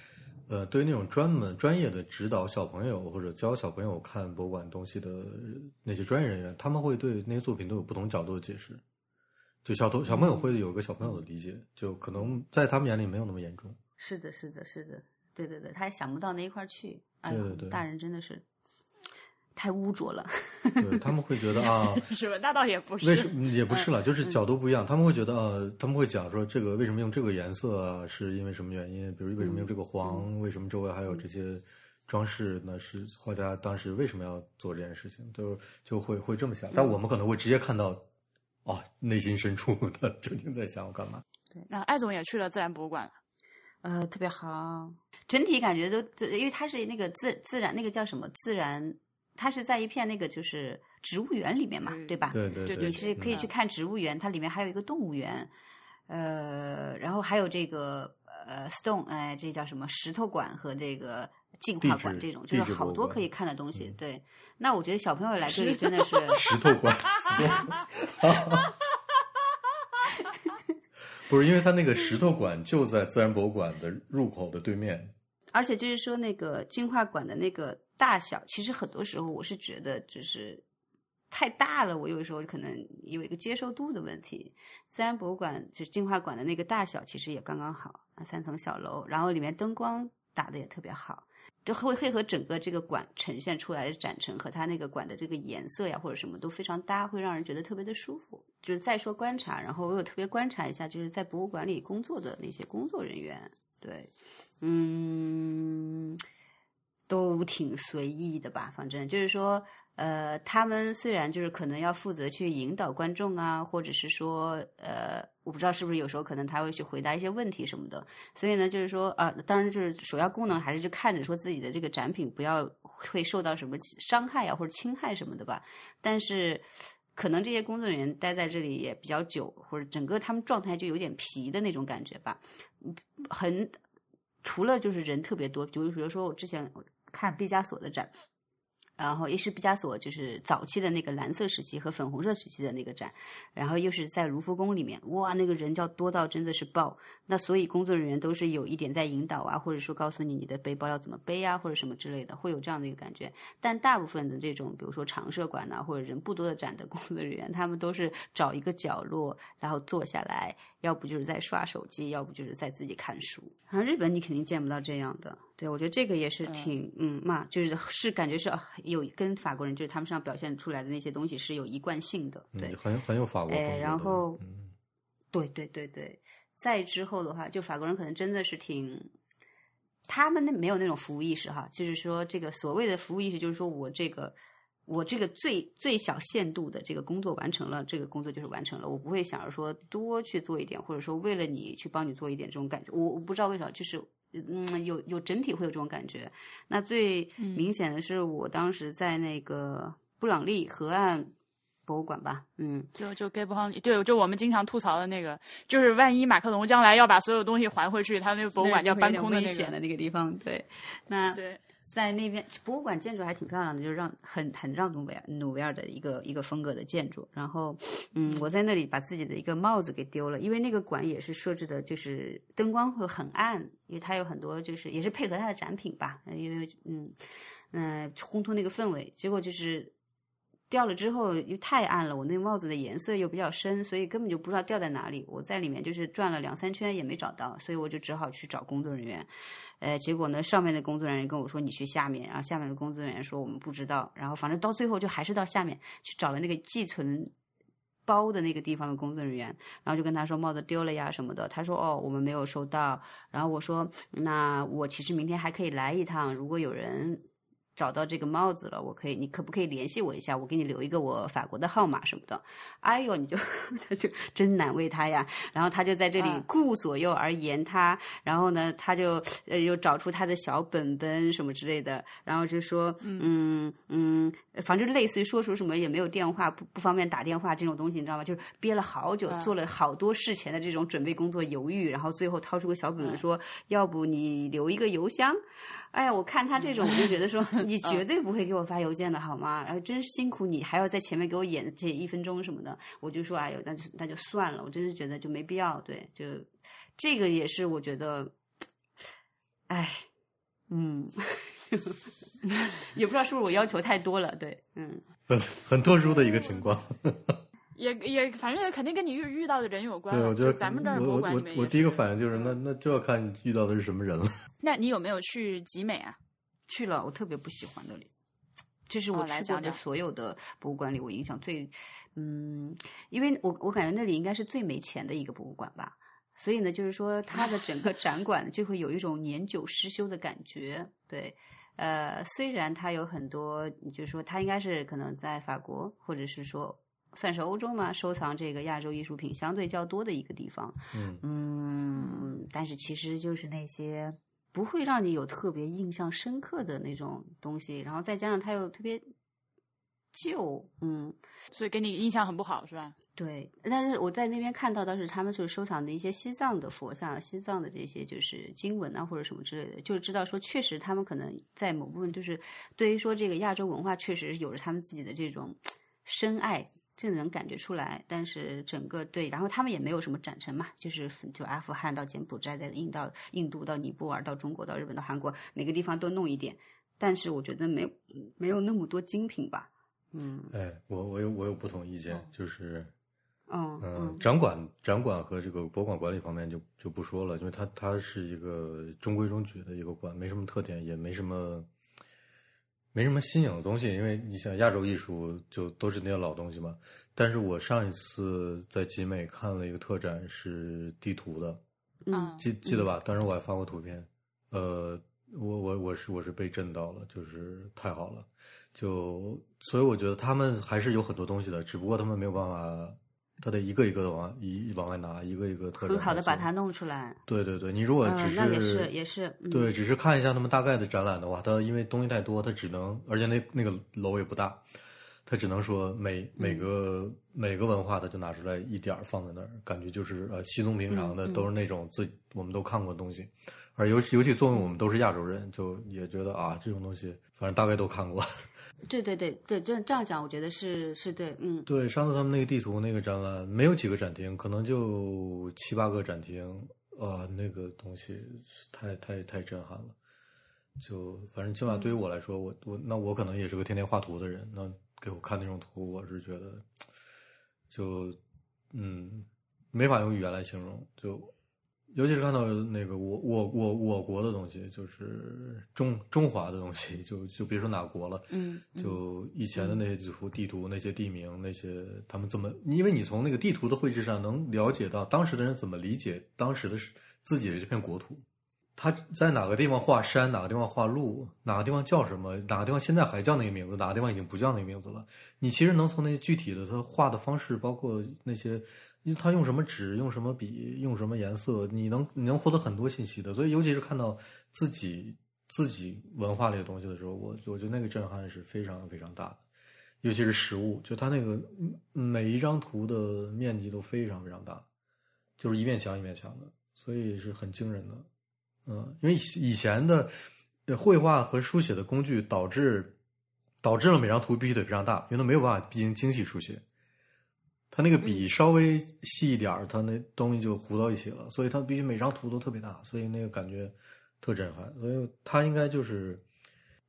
Speaker 3: 呃，对于那种专门专业的指导小朋友或者教小朋友看博物馆东西的那些专业人员，他们会对那些作品都有不同角度的解释。就小童小朋友会有一个小朋友的理解，就可能在他们眼里没有那么严重。
Speaker 2: 是的，是的，是的，对对对，他也想不到那一块儿去。哎呦，
Speaker 3: 对对对
Speaker 2: 大人真的是，太污浊了。
Speaker 3: 对他们会觉得啊，
Speaker 1: 是吧？那倒也不是，
Speaker 3: 为什么也不是了，就是角度不一样。他们会觉得啊，他们会讲说这个为什么用这个颜色啊，是因为什么原因？比如为什么用这个黄？为什么周围还有这些装饰？那是画家当时为什么要做这件事情？就就会会这么想。但我们可能会直接看到，哦，内心深处他 究竟在想我干嘛？
Speaker 1: 对那艾总也去了自然博物馆了。
Speaker 2: 呃，特别好，整体感觉都，就因为它是那个自自然那个叫什么自然，它是在一片那个就是植物园里面嘛，
Speaker 1: 嗯
Speaker 2: 对吧？
Speaker 3: 对对对，
Speaker 2: 你是可以去看植物园，它里面还有一个动物园，呃，然后还有这个呃 stone，哎，这叫什么石头馆和这个进化馆这种，就是好多可以看的东西。对，那我觉得小朋友来这里真的是
Speaker 3: 石头馆。不是，因为它那个石头馆就在自然博物馆的入口的对面。
Speaker 2: 而且就是说，那个进化馆的那个大小，其实很多时候我是觉得就是太大了，我有时候可能有一个接受度的问题。自然博物馆就是进化馆的那个大小，其实也刚刚好，啊，三层小楼，然后里面灯光打的也特别好，就会会和整个这个馆呈现出来的展陈和它那个馆的这个颜色呀或者什么都非常搭，会让人觉得特别的舒服。就是再说观察，然后我有特别观察一下，就是在博物馆里工作的那些工作人员，对。嗯，都挺随意的吧，反正就是说，呃，他们虽然就是可能要负责去引导观众啊，或者是说，呃，我不知道是不是有时候可能他会去回答一些问题什么的，所以呢，就是说，啊、当然就是首要功能还是就看着说自己的这个展品不要会受到什么伤害啊或者侵害什么的吧，但是。可能这些工作人员待在这里也比较久，或者整个他们状态就有点疲的那种感觉吧，很除了就是人特别多，就比如说我之前看毕加索的展，然后也是毕加索就是早期的那个蓝色时期和粉红色时期的那个展，然后又是在卢浮宫里面，哇，那个人叫多到真的是爆。那所以工作人员都是有一点在引导啊，或者说告诉你你的背包要怎么背啊，或者什么之类的，会有这样的一个感觉。但大部分的这种，比如说常设馆呐、或者人不多的展的工作人员，他们都是找一个角落，然后坐下来，要不就是在刷手机，要不就是在自己看书。好像日本你肯定见不到这样的。对，我觉得这个也是挺嗯嘛，就是是感觉是啊有跟法国人就是他们身上表现出来的那些东西是有一贯性的。对，
Speaker 3: 嗯，很很有法国
Speaker 2: 哎，然后
Speaker 3: 嗯
Speaker 2: 对对对对，再之后的话，就法国人可能真的是挺，他们那没有那种服务意识哈，就是说这个所谓的服务意识，就是说我这个我这个最最小限度的这个工作完成了，这个工作就是完成了，我不会想着说多去做一点，或者说为了你去帮你做一点这种感觉，我我不知道为啥，就是。嗯，有有整体会有这种感觉。那最明显的是，我当时在那个布朗利河岸博物馆吧，嗯，
Speaker 1: 就就 Gay 不好，对，就我们经常吐槽的那个，就是万一马克龙将来要把所有东西还回去，他那个博物馆就要搬空的那个。
Speaker 2: 危险的那个地方。对，那
Speaker 1: 对，
Speaker 2: 在那边博物馆建筑还挺漂亮的，就是让很很让努维尔努维尔的一个一个风格的建筑。然后，嗯，我在那里把自己的一个帽子给丢了，因为那个馆也是设置的，就是灯光会很暗，因为它有很多就是也是配合它的展品吧，因为嗯嗯、烘托那个氛围，结果就是。掉了之后又太暗了，我那帽子的颜色又比较深，所以根本就不知道掉在哪里。我在里面就是转了两三圈也没找到，所以我就只好去找工作人员。呃，结果呢，上面的工作人员跟我说你去下面，然后下面的工作人员说我们不知道，然后反正到最后就还是到下面去找了那个寄存包的那个地方的工作人员，然后就跟他说帽子丢了呀什么的，他说哦我们没有收到，然后我说那我其实明天还可以来一趟，如果有人。找到这个帽子了，我可以，你可不可以联系我一下？我给你留一个我法国的号码什么的。哎呦，你就 他就真难为他呀。然后他就在这里
Speaker 1: 嗯
Speaker 2: 顾左右而言他，然后呢，他就呃又找出他的小本本什么之类的，然后就说嗯嗯，反正类似于说出什么也没有电话，不不方便打电话这种东西，你知道吗？就是憋了好久，
Speaker 1: 嗯
Speaker 2: 做了好多事前的这种准备工作，犹豫，然后最后掏出个小本本说，要不你留一个邮箱。哎呀，我看他这种，我就觉得说，你绝对不会给我发邮件的好吗？然后真是辛苦你，还要在前面给我演这一分钟什么的，我就说，哎呦，那就那就算了，我真是觉得就没必要。对，就这个也是我觉得，哎，嗯，也不知道是不是我要求太多了。对，嗯，
Speaker 3: 很很特殊的一个情况。
Speaker 1: 也也反正肯定跟你遇遇到的人有关
Speaker 3: 对，我觉得
Speaker 1: 咱们这儿
Speaker 3: 我我
Speaker 1: 博物馆里面
Speaker 3: 我我第一个反应就是，那那就要看你遇到的是什么人了。
Speaker 1: 那你有没有去集美啊？
Speaker 2: 去了，我特别不喜欢那里。这是我去过的所有的博物馆里，我印象最嗯，因为我我感觉那里应该是最没钱的一个博物馆吧。所以呢，就是说 它的整个展馆就会有一种年久失修的感觉。对，呃，虽然它有很多，就是说它应该是可能在法国或者是说算是欧洲嘛，收藏这个亚洲艺术品相对较多的一个地方。
Speaker 3: 嗯
Speaker 2: 嗯，但是其实就是那些不会让你有特别印象深刻的那种东西，然后再加上它又特别旧，嗯，
Speaker 1: 所以给你印象很不好是吧？
Speaker 2: 对。但是我在那边看到的是他们就是收藏的一些西藏的佛像、西藏的这些就是经文啊或者什么之类的，就是知道说确实他们可能在某部分就是对于说这个亚洲文化确实有着他们自己的这种深爱。这能感觉出来，但是整个对，然后他们也没有什么展陈嘛，就是就阿富汗到柬埔寨，再印到印度到尼泊尔到中国到日本到韩国，每个地方都弄一点，但是我觉得没有没有那么多精品吧，嗯。
Speaker 3: 哎，我我有我有不同意见，就是
Speaker 2: 嗯
Speaker 3: 嗯
Speaker 2: 嗯，
Speaker 3: 展馆展馆和这个博物馆管理方面就就不说了，因为它它是一个中规中矩的一个馆，没什么特点，也没什么没什么新颖的东西。因为你想亚洲艺术就都是那些老东西嘛。但是我上一次在集美看了一个特展，是地图的，
Speaker 2: 嗯
Speaker 3: 记记得吧？当时我还发过图片，呃，我我我是我是被震到了，就是太好了，就所以我觉得他们还是有很多东西的，只不过他们没有办法，他得一个一个的往一往外拿，一个一个特展
Speaker 2: 很好的把它弄出来，
Speaker 3: 对对对，你如果只
Speaker 2: 嗯，那也是也是，嗯、
Speaker 3: 对，只是看一下他们大概的展览的话，它因为东西太多，它只能，而且那那个楼也不大，它只能说每每个、每个文化，它就拿出来一点儿放在那儿，感觉就是呃稀松平常的，都是那种自我们都看过的东西，而尤其尤其作为我们都是亚洲人，就也觉得啊这种东西，反正大概都看过。
Speaker 2: 对对对对，这这样讲，我觉得是是对，嗯
Speaker 3: 对，上次他们那个地图那个展览没有几个展厅，可能就七八个展厅，啊，那个东西太太太震撼了。就反正起码对于我来说，我我那我可能也是个天天画图的人，那给我看那种图，我是觉得就嗯没法用语言来形容，就尤其是看到那个我我我我国的东西，就是中中华的东西，就就别说哪国了，
Speaker 2: 嗯，嗯
Speaker 3: 就以前的那些地图、地图、那些地名、那些他们怎么？因为你从那个地图的绘制上能了解到当时的人怎么理解当时的自己的这片国土，他在哪个地方画山，哪个地方画路，哪个地方叫什么，哪个地方现在还叫那个名字，哪个地方已经不叫那个名字了。你其实能从那些具体的他画的方式，包括那些他用什么纸、用什么笔、用什么颜色，你能你能获得很多信息的。所以，尤其是看到自己自己文化里的东西的时候，我我觉得那个震撼是非常非常大的。尤其是实物，就它那个每一张图的面积都非常非常大，就是一面墙一面墙的，所以是很惊人的。嗯，因为以前的绘画和书写的工具导致导致了每张图必须得非常大，因为它没有办法进行精细书写。它那个笔稍微细一点儿，它那东西就糊到一起了，所以它必须每张图都特别大，所以那个感觉特震撼。所以它应该就是，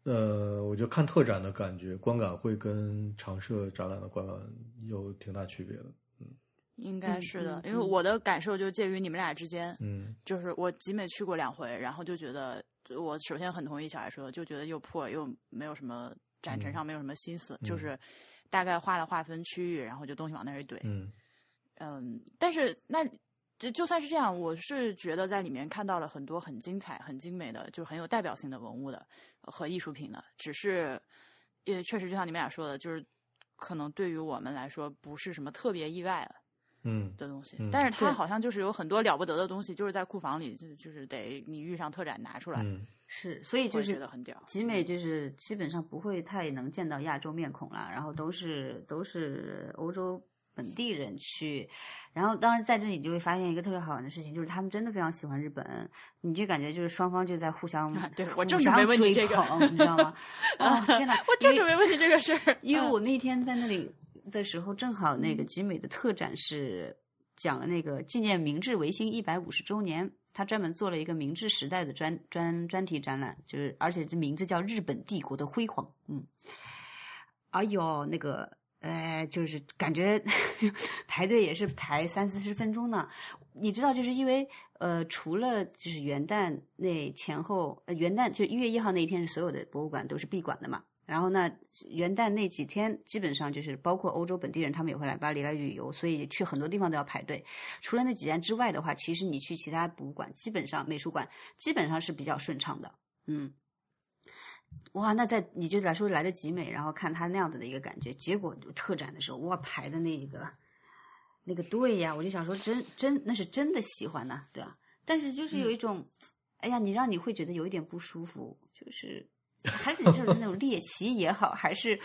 Speaker 3: 呃，我觉得看特展的感觉观感会跟常设展览的观感有挺大区别的。
Speaker 1: 嗯应该是的，因为我的感受就介于你们俩之间。
Speaker 3: 嗯
Speaker 1: 就是我集美去过两回，然后就觉得，我首先很同意小艾说的，就觉得又破又没有什么展陈
Speaker 3: 嗯
Speaker 1: 上没有什么心思，
Speaker 3: 嗯
Speaker 1: 就是大概划了划分区域，然后就东西往那儿一怼。
Speaker 3: 嗯
Speaker 1: 嗯，但是那就就算是这样，我是觉得在里面看到了很多很精彩、很精美的，就是很有代表性的文物的呃和艺术品的。只是，也确实就像你们俩说的，就是可能对于我们来说不是什么特别意外
Speaker 3: 嗯
Speaker 1: 的东西，
Speaker 3: 嗯
Speaker 1: 但是它好像就是有很多了不得的东西，就是在库房里，就就是得你遇上特展拿出来，
Speaker 3: 嗯
Speaker 2: 是，所以就是
Speaker 1: 得很屌。
Speaker 2: 集美就是基本上不会太能见到亚洲面孔了，然后都是都是欧洲本地人去，然后当然在这里就会发现一个特别好玩的事情，就是他们真的非常喜欢日本，你就感觉就是双方就在互相
Speaker 1: 对我
Speaker 2: 互相追
Speaker 1: 问你这个
Speaker 2: 捧，你知道吗？啊天哪！
Speaker 1: 我正准备问你这个事儿，
Speaker 2: 因为
Speaker 1: 嗯
Speaker 2: 我那天在那里的时候，正好那个集美的特展是讲了那个纪念明治维新一百五十周年，他专门做了一个明治时代的专专专题展览，就是而且这名字叫《日本帝国的辉煌》。嗯，哎呦，那个。呃，就是感觉 排队也是排三四十分钟呢。你知道，就是因为呃，除了就是元旦那前后，呃，元旦就一月一号那一天是所有的博物馆都是闭馆的嘛。然后呢，元旦那几天基本上就是包括欧洲本地人，他们也会来巴黎来旅游，所以去很多地方都要排队。除了那几站之外的话，其实你去其他博物馆，基本上美术馆基本上是比较顺畅的。嗯，哇，那在你就来说来的集美，然后看他那样子的一个感觉，结果特展的时候，哇，排的那个那个队呀，我就想说，真真那是真的喜欢呐，对吧？但是就是有一种，哎呀，你让你会觉得有一点不舒服，就是。还是就是那种猎奇也好，还是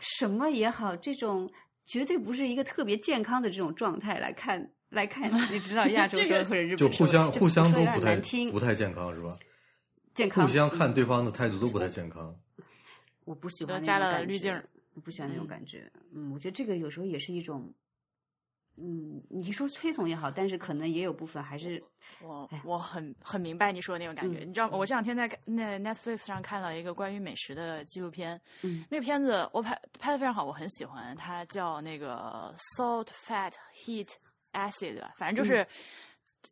Speaker 2: 什么也好，这种绝对不是一个特别健康的这种状态来看来看。你知道亚洲人或者日本
Speaker 3: 就互相互相都不太
Speaker 2: 听
Speaker 3: 不太健康是吧？
Speaker 2: 健康
Speaker 3: 互相看对方的态度都不太健康。
Speaker 2: 我不喜欢
Speaker 1: 加了滤镜，
Speaker 2: 我不喜欢那种感觉。嗯，我觉得这个有时候也是一种。嗯，你说推崇也好，但是可能也有部分还是
Speaker 1: 我我很很明白你说的那种感觉。
Speaker 2: 嗯
Speaker 1: 你知道，我这两天在那 Netflix 上看了一个关于美食的纪录片，
Speaker 2: 嗯，
Speaker 1: 那个片子我拍拍的非常好，我很喜欢。它叫那个 Salt, Fat, Heat, Acid，反正就是。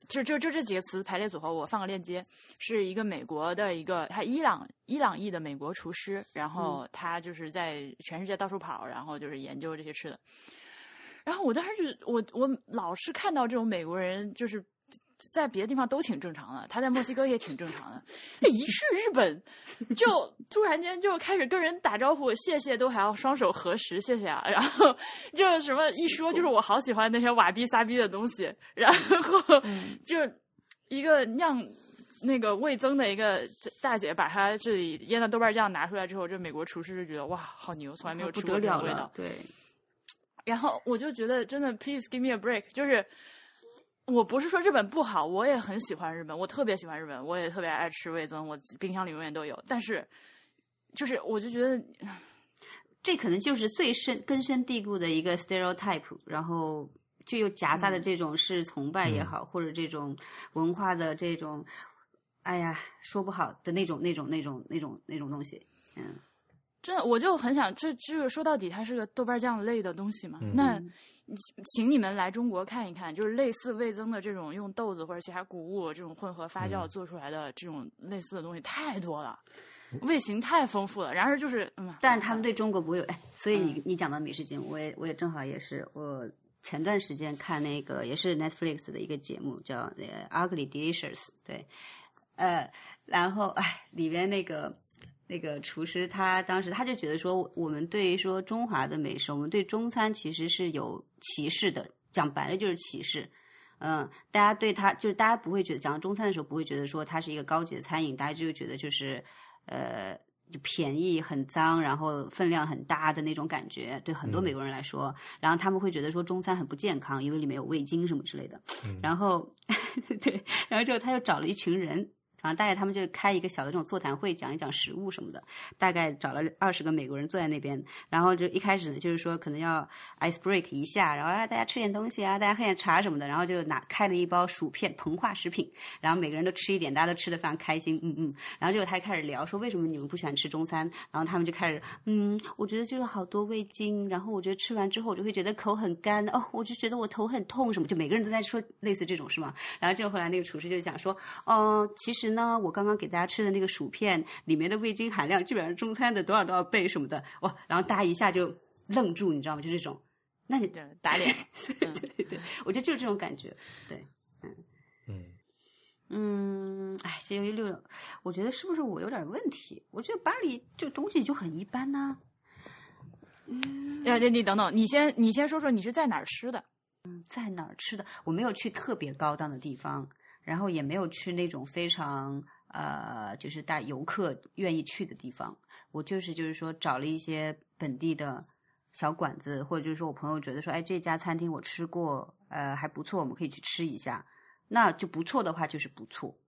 Speaker 1: 就就就这几个词排列组合，我放个链接，是一个美国的一个他伊朗伊朗裔的美国厨师，然后他就是在全世界到处跑，然后就是研究这些吃的。然后我当时就我我老是看到这种美国人，就是在别的地方都挺正常的，他在墨西哥也挺正常的，一去日本就突然间就开始跟人打招呼，谢谢都还要双手合十，谢谢啊，然后就什么一说就是我好喜欢那些瓦逼撒逼的东西，然后就一个酿。那个味增的一个大姐把她这里腌的豆瓣酱拿出来之后，这美国厨师就觉得哇，好牛，从来没有吃过这种味道。
Speaker 2: 对。
Speaker 1: 然后我就觉得真的，please give me a break。就是我不是说日本不好，我也很喜欢日本，我特别喜欢日本，我也特别爱吃味增，我冰箱里永远都有。但是，就是我就觉得，
Speaker 2: 这可能就是最深根深蒂固的一个 stereotype，然后就又夹杂的这种是崇拜也好，
Speaker 3: 嗯、
Speaker 2: 或者这种文化的这种，哎呀，说不好的那种、那种、那种、那种、那种东西，嗯。
Speaker 1: 真的，我就很想，这这个说到底，它是个豆瓣酱类的东西嘛。
Speaker 3: 嗯、
Speaker 1: 那，请你们来中国看一看，就是类似味增的这种用豆子或者其他谷物这种混合发酵做出来的这种类似的东西太多了，味型太丰富了。然而就是，嗯，
Speaker 2: 但是他们对中国不会有哎，所以你、嗯、你讲到美食节目，我也我也正好也是，我前段时间看那个也是 Netflix 的一个节目叫《Ugly Delicious》，对，呃，然后哎里边那个。那个厨师他当时他就觉得说，我们对于说中华的美食，我们对中餐其实是有歧视的，讲白了就是歧视。嗯，大家对他就是大家不会觉得讲到中餐的时候不会觉得说它是一个高级的餐饮，大家就觉得就是呃就便宜、很脏，然后分量很大的那种感觉。对很多美国人来说，
Speaker 3: 嗯、
Speaker 2: 然后他们会觉得说中餐很不健康，因为里面有味精什么之类的。
Speaker 3: 嗯、
Speaker 2: 然后 对，然后之后他又找了一群人。反正，大概他们就开一个小的这种座谈会，讲一讲食物什么的。大概找了二十个美国人坐在那边，然后就一开始呢，就是说可能要 ice break 一下，然后啊大家吃点东西啊，大家喝点茶什么的，然后就拿开了一包薯片膨化食品，然后每个人都吃一点，大家都吃的非常开心，嗯嗯。然后结果他开始聊说为什么你们不喜欢吃中餐，然后他们就开始嗯，我觉得就是好多味精，然后我觉得吃完之后我就会觉得口很干，哦，我就觉得我头很痛什么，就每个人都在说类似这种是吗？然后就后来那个厨师就讲说，哦、其实呢，我刚刚给大家吃的那个薯片里面的味精含量基本上中餐的多少多少倍什么的，哇！然后大家一下就愣住，你知道吗？就这种，那你
Speaker 1: 打脸，
Speaker 2: 对对对，我觉得就是这种感觉，对，
Speaker 3: 嗯
Speaker 2: 嗯嗯，哎，这又六，我觉得是不是我有点问题？我觉得巴黎就东西就很一般呐、
Speaker 1: 嗯，呀，你你等等，你先你先说说你是在哪儿吃的？
Speaker 2: 嗯，在哪儿吃的？我没有去特别高档的地方，然后也没有去那种非常呃，就是大游客愿意去的地方。我就是就是说找了一些本地的小馆子，或者就是说我朋友觉得说，哎，这家餐厅我吃过，呃，还不错，我们可以去吃一下。那就不错的话就是不错，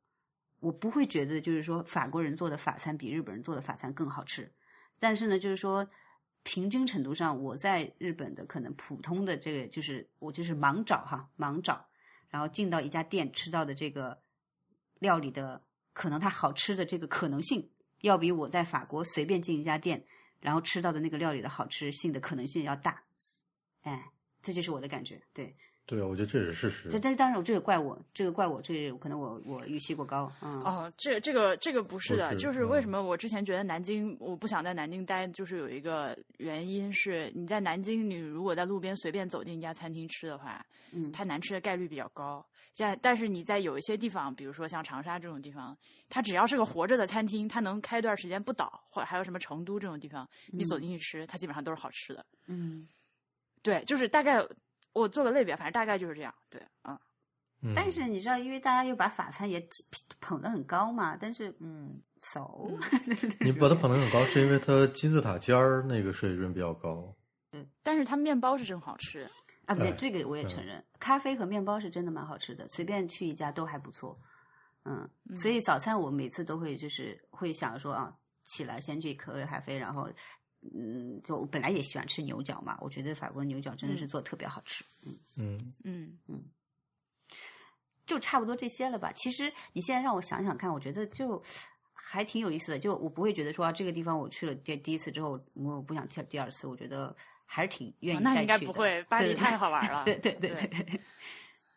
Speaker 2: 我不会觉得就是说法国人做的法餐比日本人做的法餐更好吃。但是呢，就是说。平均程度上，我在日本的可能普通的这个就是我就是盲找哈，盲找，然后进到一家店吃到的这个料理的可能它好吃的这个可能性，要比我在法国随便进一家店然后吃到的那个料理的好吃性的可能性要大。哎，这就是我的感觉。对，
Speaker 3: 对啊，我觉得这也是事实。
Speaker 2: 但但是当然，我这个怪我，这个怪我，这可能我我预期过高。嗯，
Speaker 1: 哦，这这个这个不是的，
Speaker 3: 是
Speaker 1: 就是为
Speaker 3: 嗯
Speaker 1: 什么我之前觉得南京我不想在南京待，就是有一个原因是你在南京，你如果在路边随便走进一家餐厅吃的话，
Speaker 2: 嗯
Speaker 1: 它难吃的概率比较高。但但是你在有一些地方，比如说像长沙这种地方，它只要是个活着的餐厅，它能开段时间不倒，或还有什么成都这种地方，你走进去吃，它基本上都是好吃的。
Speaker 2: 嗯，
Speaker 1: 对，就是大概我做个类别，反正大概就是这样。对，嗯，
Speaker 3: 嗯
Speaker 2: 但是你知道，因为大家又把法餐也捧得很高嘛，但是嗯，so，
Speaker 3: 你把它捧得很高，是因为它金字塔尖儿那个水准比较高。
Speaker 1: 嗯但是它面包是真好吃。
Speaker 2: 啊，不对，
Speaker 3: 哎
Speaker 2: 这个我也承认，咖啡和面包是真的蛮好吃的，随便去一家都还不错。嗯，所以早餐我每次都会就是会想说啊，起来先去喝个咖啡，然后嗯，就我本来也喜欢吃牛角嘛，我觉得法国牛角真的是
Speaker 1: 嗯
Speaker 2: 做的特别好吃。嗯，
Speaker 3: 嗯，
Speaker 1: 嗯嗯，
Speaker 2: 就差不多这些了吧。其实你现在让我想想看，我觉得就还挺有意思的。就我不会觉得说、啊、这个地方我去了第第一次之后，我不想去第二次。我觉得还是挺愿意
Speaker 1: 哦那应该
Speaker 2: 再去的。
Speaker 1: 不会，巴黎太好玩了。
Speaker 2: 对对对
Speaker 1: 对
Speaker 2: 对。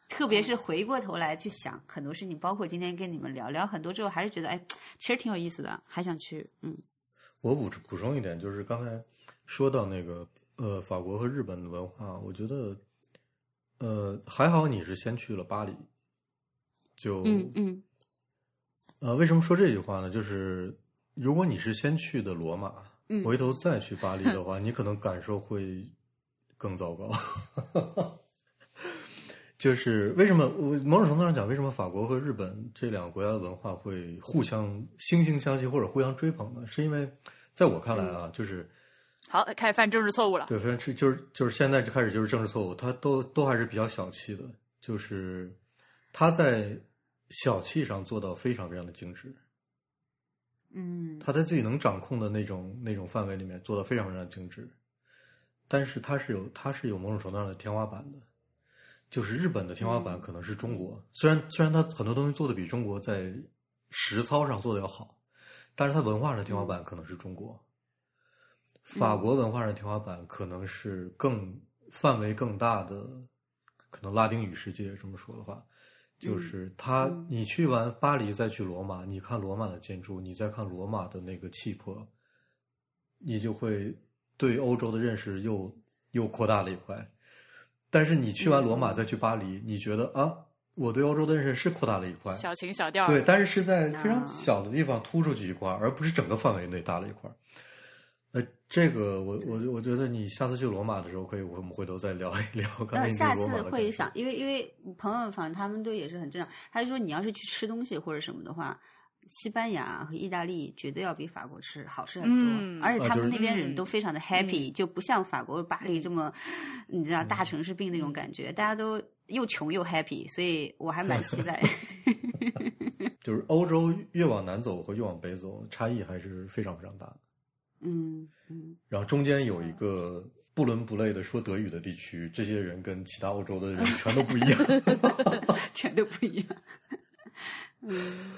Speaker 2: 特别是回过头来去想很多事情，包括今天跟你们聊聊很多之后，还是觉得哎，其实挺有意思的，还想去。嗯
Speaker 3: 我补补充一点，就是刚才说到那个呃法国和日本的文化，我觉得呃还好你是先去了巴黎，就
Speaker 2: 嗯嗯
Speaker 3: 呃为什么说这句话呢？就是如果你是先去的罗马，
Speaker 2: 嗯
Speaker 3: 回头再去巴黎的 话，你可能感受会更糟糕。就是为什么我某种程度上讲，为什么法国和日本这两个国家的文化会互相惺惺相惜或者互相追捧呢？是因为在我看来啊，就是
Speaker 1: 好，开始犯政治错误了。
Speaker 3: 对，反正是就是就是现在就开始就是政治错误，他都都还是比较小气的，就是他在小气上做到非常非常的精致，
Speaker 2: 嗯。
Speaker 3: 他在自己能掌控的那种那种范围里面做到非常非常精致，但是他是有他是有某种程度上的天花板的，就是日本的天花板可能是中国，虽然虽然它很多东西做的比中国在实操上做的要好，但是它文化上的天花板可能是中国，法国文化上的天花板可能是更范围更大的，可能拉丁语世界这么说的话，就是他
Speaker 2: 嗯。
Speaker 3: 你去完巴黎再去罗马，你看罗马的建筑，你再看罗马的那个气魄，你就会对欧洲的认识又又扩大了一块。但是你去完罗马
Speaker 2: 嗯
Speaker 3: 再去巴黎，你觉得啊，我对欧洲的认识是扩大了一块，
Speaker 1: 小情小调。
Speaker 3: 对，但是是在非常
Speaker 2: 啊
Speaker 3: 小的地方突出去一块儿，而不是整个范围内大了一块儿。呃，这个我我我觉得你下次去罗马的时候，可以我们回头再聊一聊
Speaker 2: 那下次会想，因为因为朋友反正他们都也是很正常，他就说你要是去吃东西或者什么的话，西班牙和意大利绝对要比法国吃好吃很多，
Speaker 1: 嗯
Speaker 2: 而且他们那边人
Speaker 1: 嗯
Speaker 2: 都非常的 happy，、就不像法国巴黎这么，你知道大城市病那种感觉，大家都又穷又 happy，所以我还蛮期待。
Speaker 3: 就是欧洲越往南走和越往北走，差异还是非常非常大的。
Speaker 2: 嗯嗯
Speaker 3: 然后中间有一个不伦不类的说德语的地区，这些人跟其他欧洲的人 全都不一样。
Speaker 2: 全都不一样。嗯，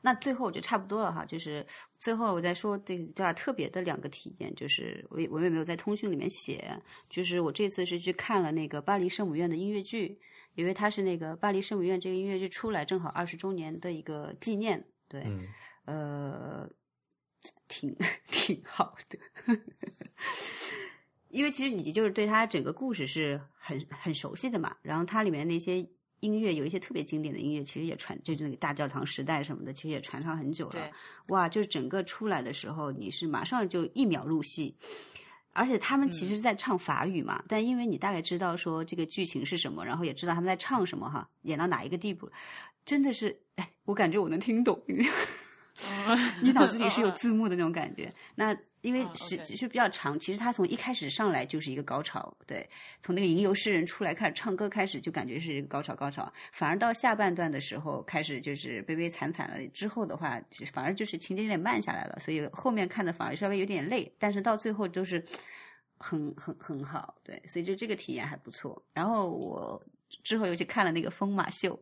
Speaker 2: 那最后就差不多了哈，就是最后我再说对对吧？特别的两个体验，就是我我也没有在通讯里面写，就是我这次是去看了那个巴黎圣母院的音乐剧，因为它是那个巴黎圣母院这个音乐剧出来正好二十周年的一个纪念，对，
Speaker 3: 嗯，
Speaker 2: 呃，挺挺好的，因为其实你就是对它整个故事是很很熟悉的嘛，然后它里面那些音乐有一些特别经典的音乐，其实也传就是那个大教堂时代什么的，其实也传唱很久了
Speaker 1: 对。
Speaker 2: 哇，就是整个出来的时候，你是马上就一秒入戏。而且他们其实是在唱法语嘛，但因为你大概知道说这个剧情是什么，然后也知道他们在唱什么哈，演到哪一个地步，真的是，哎，我感觉我能听懂。你脑子里是有 字幕的那种感觉。那因为
Speaker 1: 哦
Speaker 2: 是是比较长，其实他从一开始上来就是一个高潮，对，从那个吟游诗人出来开始唱歌开始就感觉是一个高潮高潮，反而到下半段的时候开始就是悲悲惨惨了，之后的话就反而就是情节有点慢下来了，所以后面看的反而稍微有点累，但是到最后就是很很很好，对，所以就这个体验还不错。然后我之后又去看了那个疯马秀。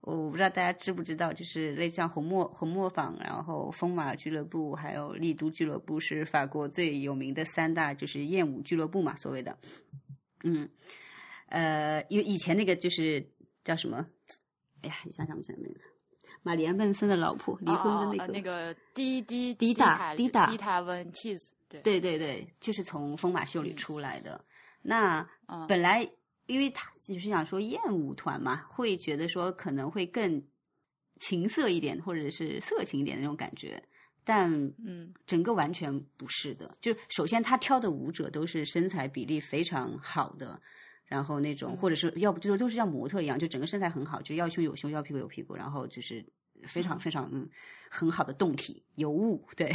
Speaker 2: 我不知道大家知不知道，就是类像红磨红磨坊，然后风马俱乐部，还有丽都俱乐部，是法国最有名的三大就是艳舞俱乐部嘛，所谓的。嗯，呃，因为以前那个就是叫什么？哎呀，一下想不起来名字。玛丽安·文森的老婆离婚的那个、
Speaker 1: 哦哦那个滴滴
Speaker 2: 滴答滴答
Speaker 1: 滴答温 Tees，对
Speaker 2: 对对对，就是从疯马秀里出来的。那
Speaker 1: 嗯
Speaker 2: 本来因为他就是想说艳舞团嘛，会觉得说可能会更情色一点，或者是色情一点的那种感觉，但
Speaker 1: 嗯
Speaker 2: 整个完全不是的。就首先他挑的舞者都是身材比例非常好的，然后那种或者是要不就是都是像模特一样，就整个身材很好，就要胸有胸，要屁股有屁股，然后就是非常非常嗯很好的动体尤物对。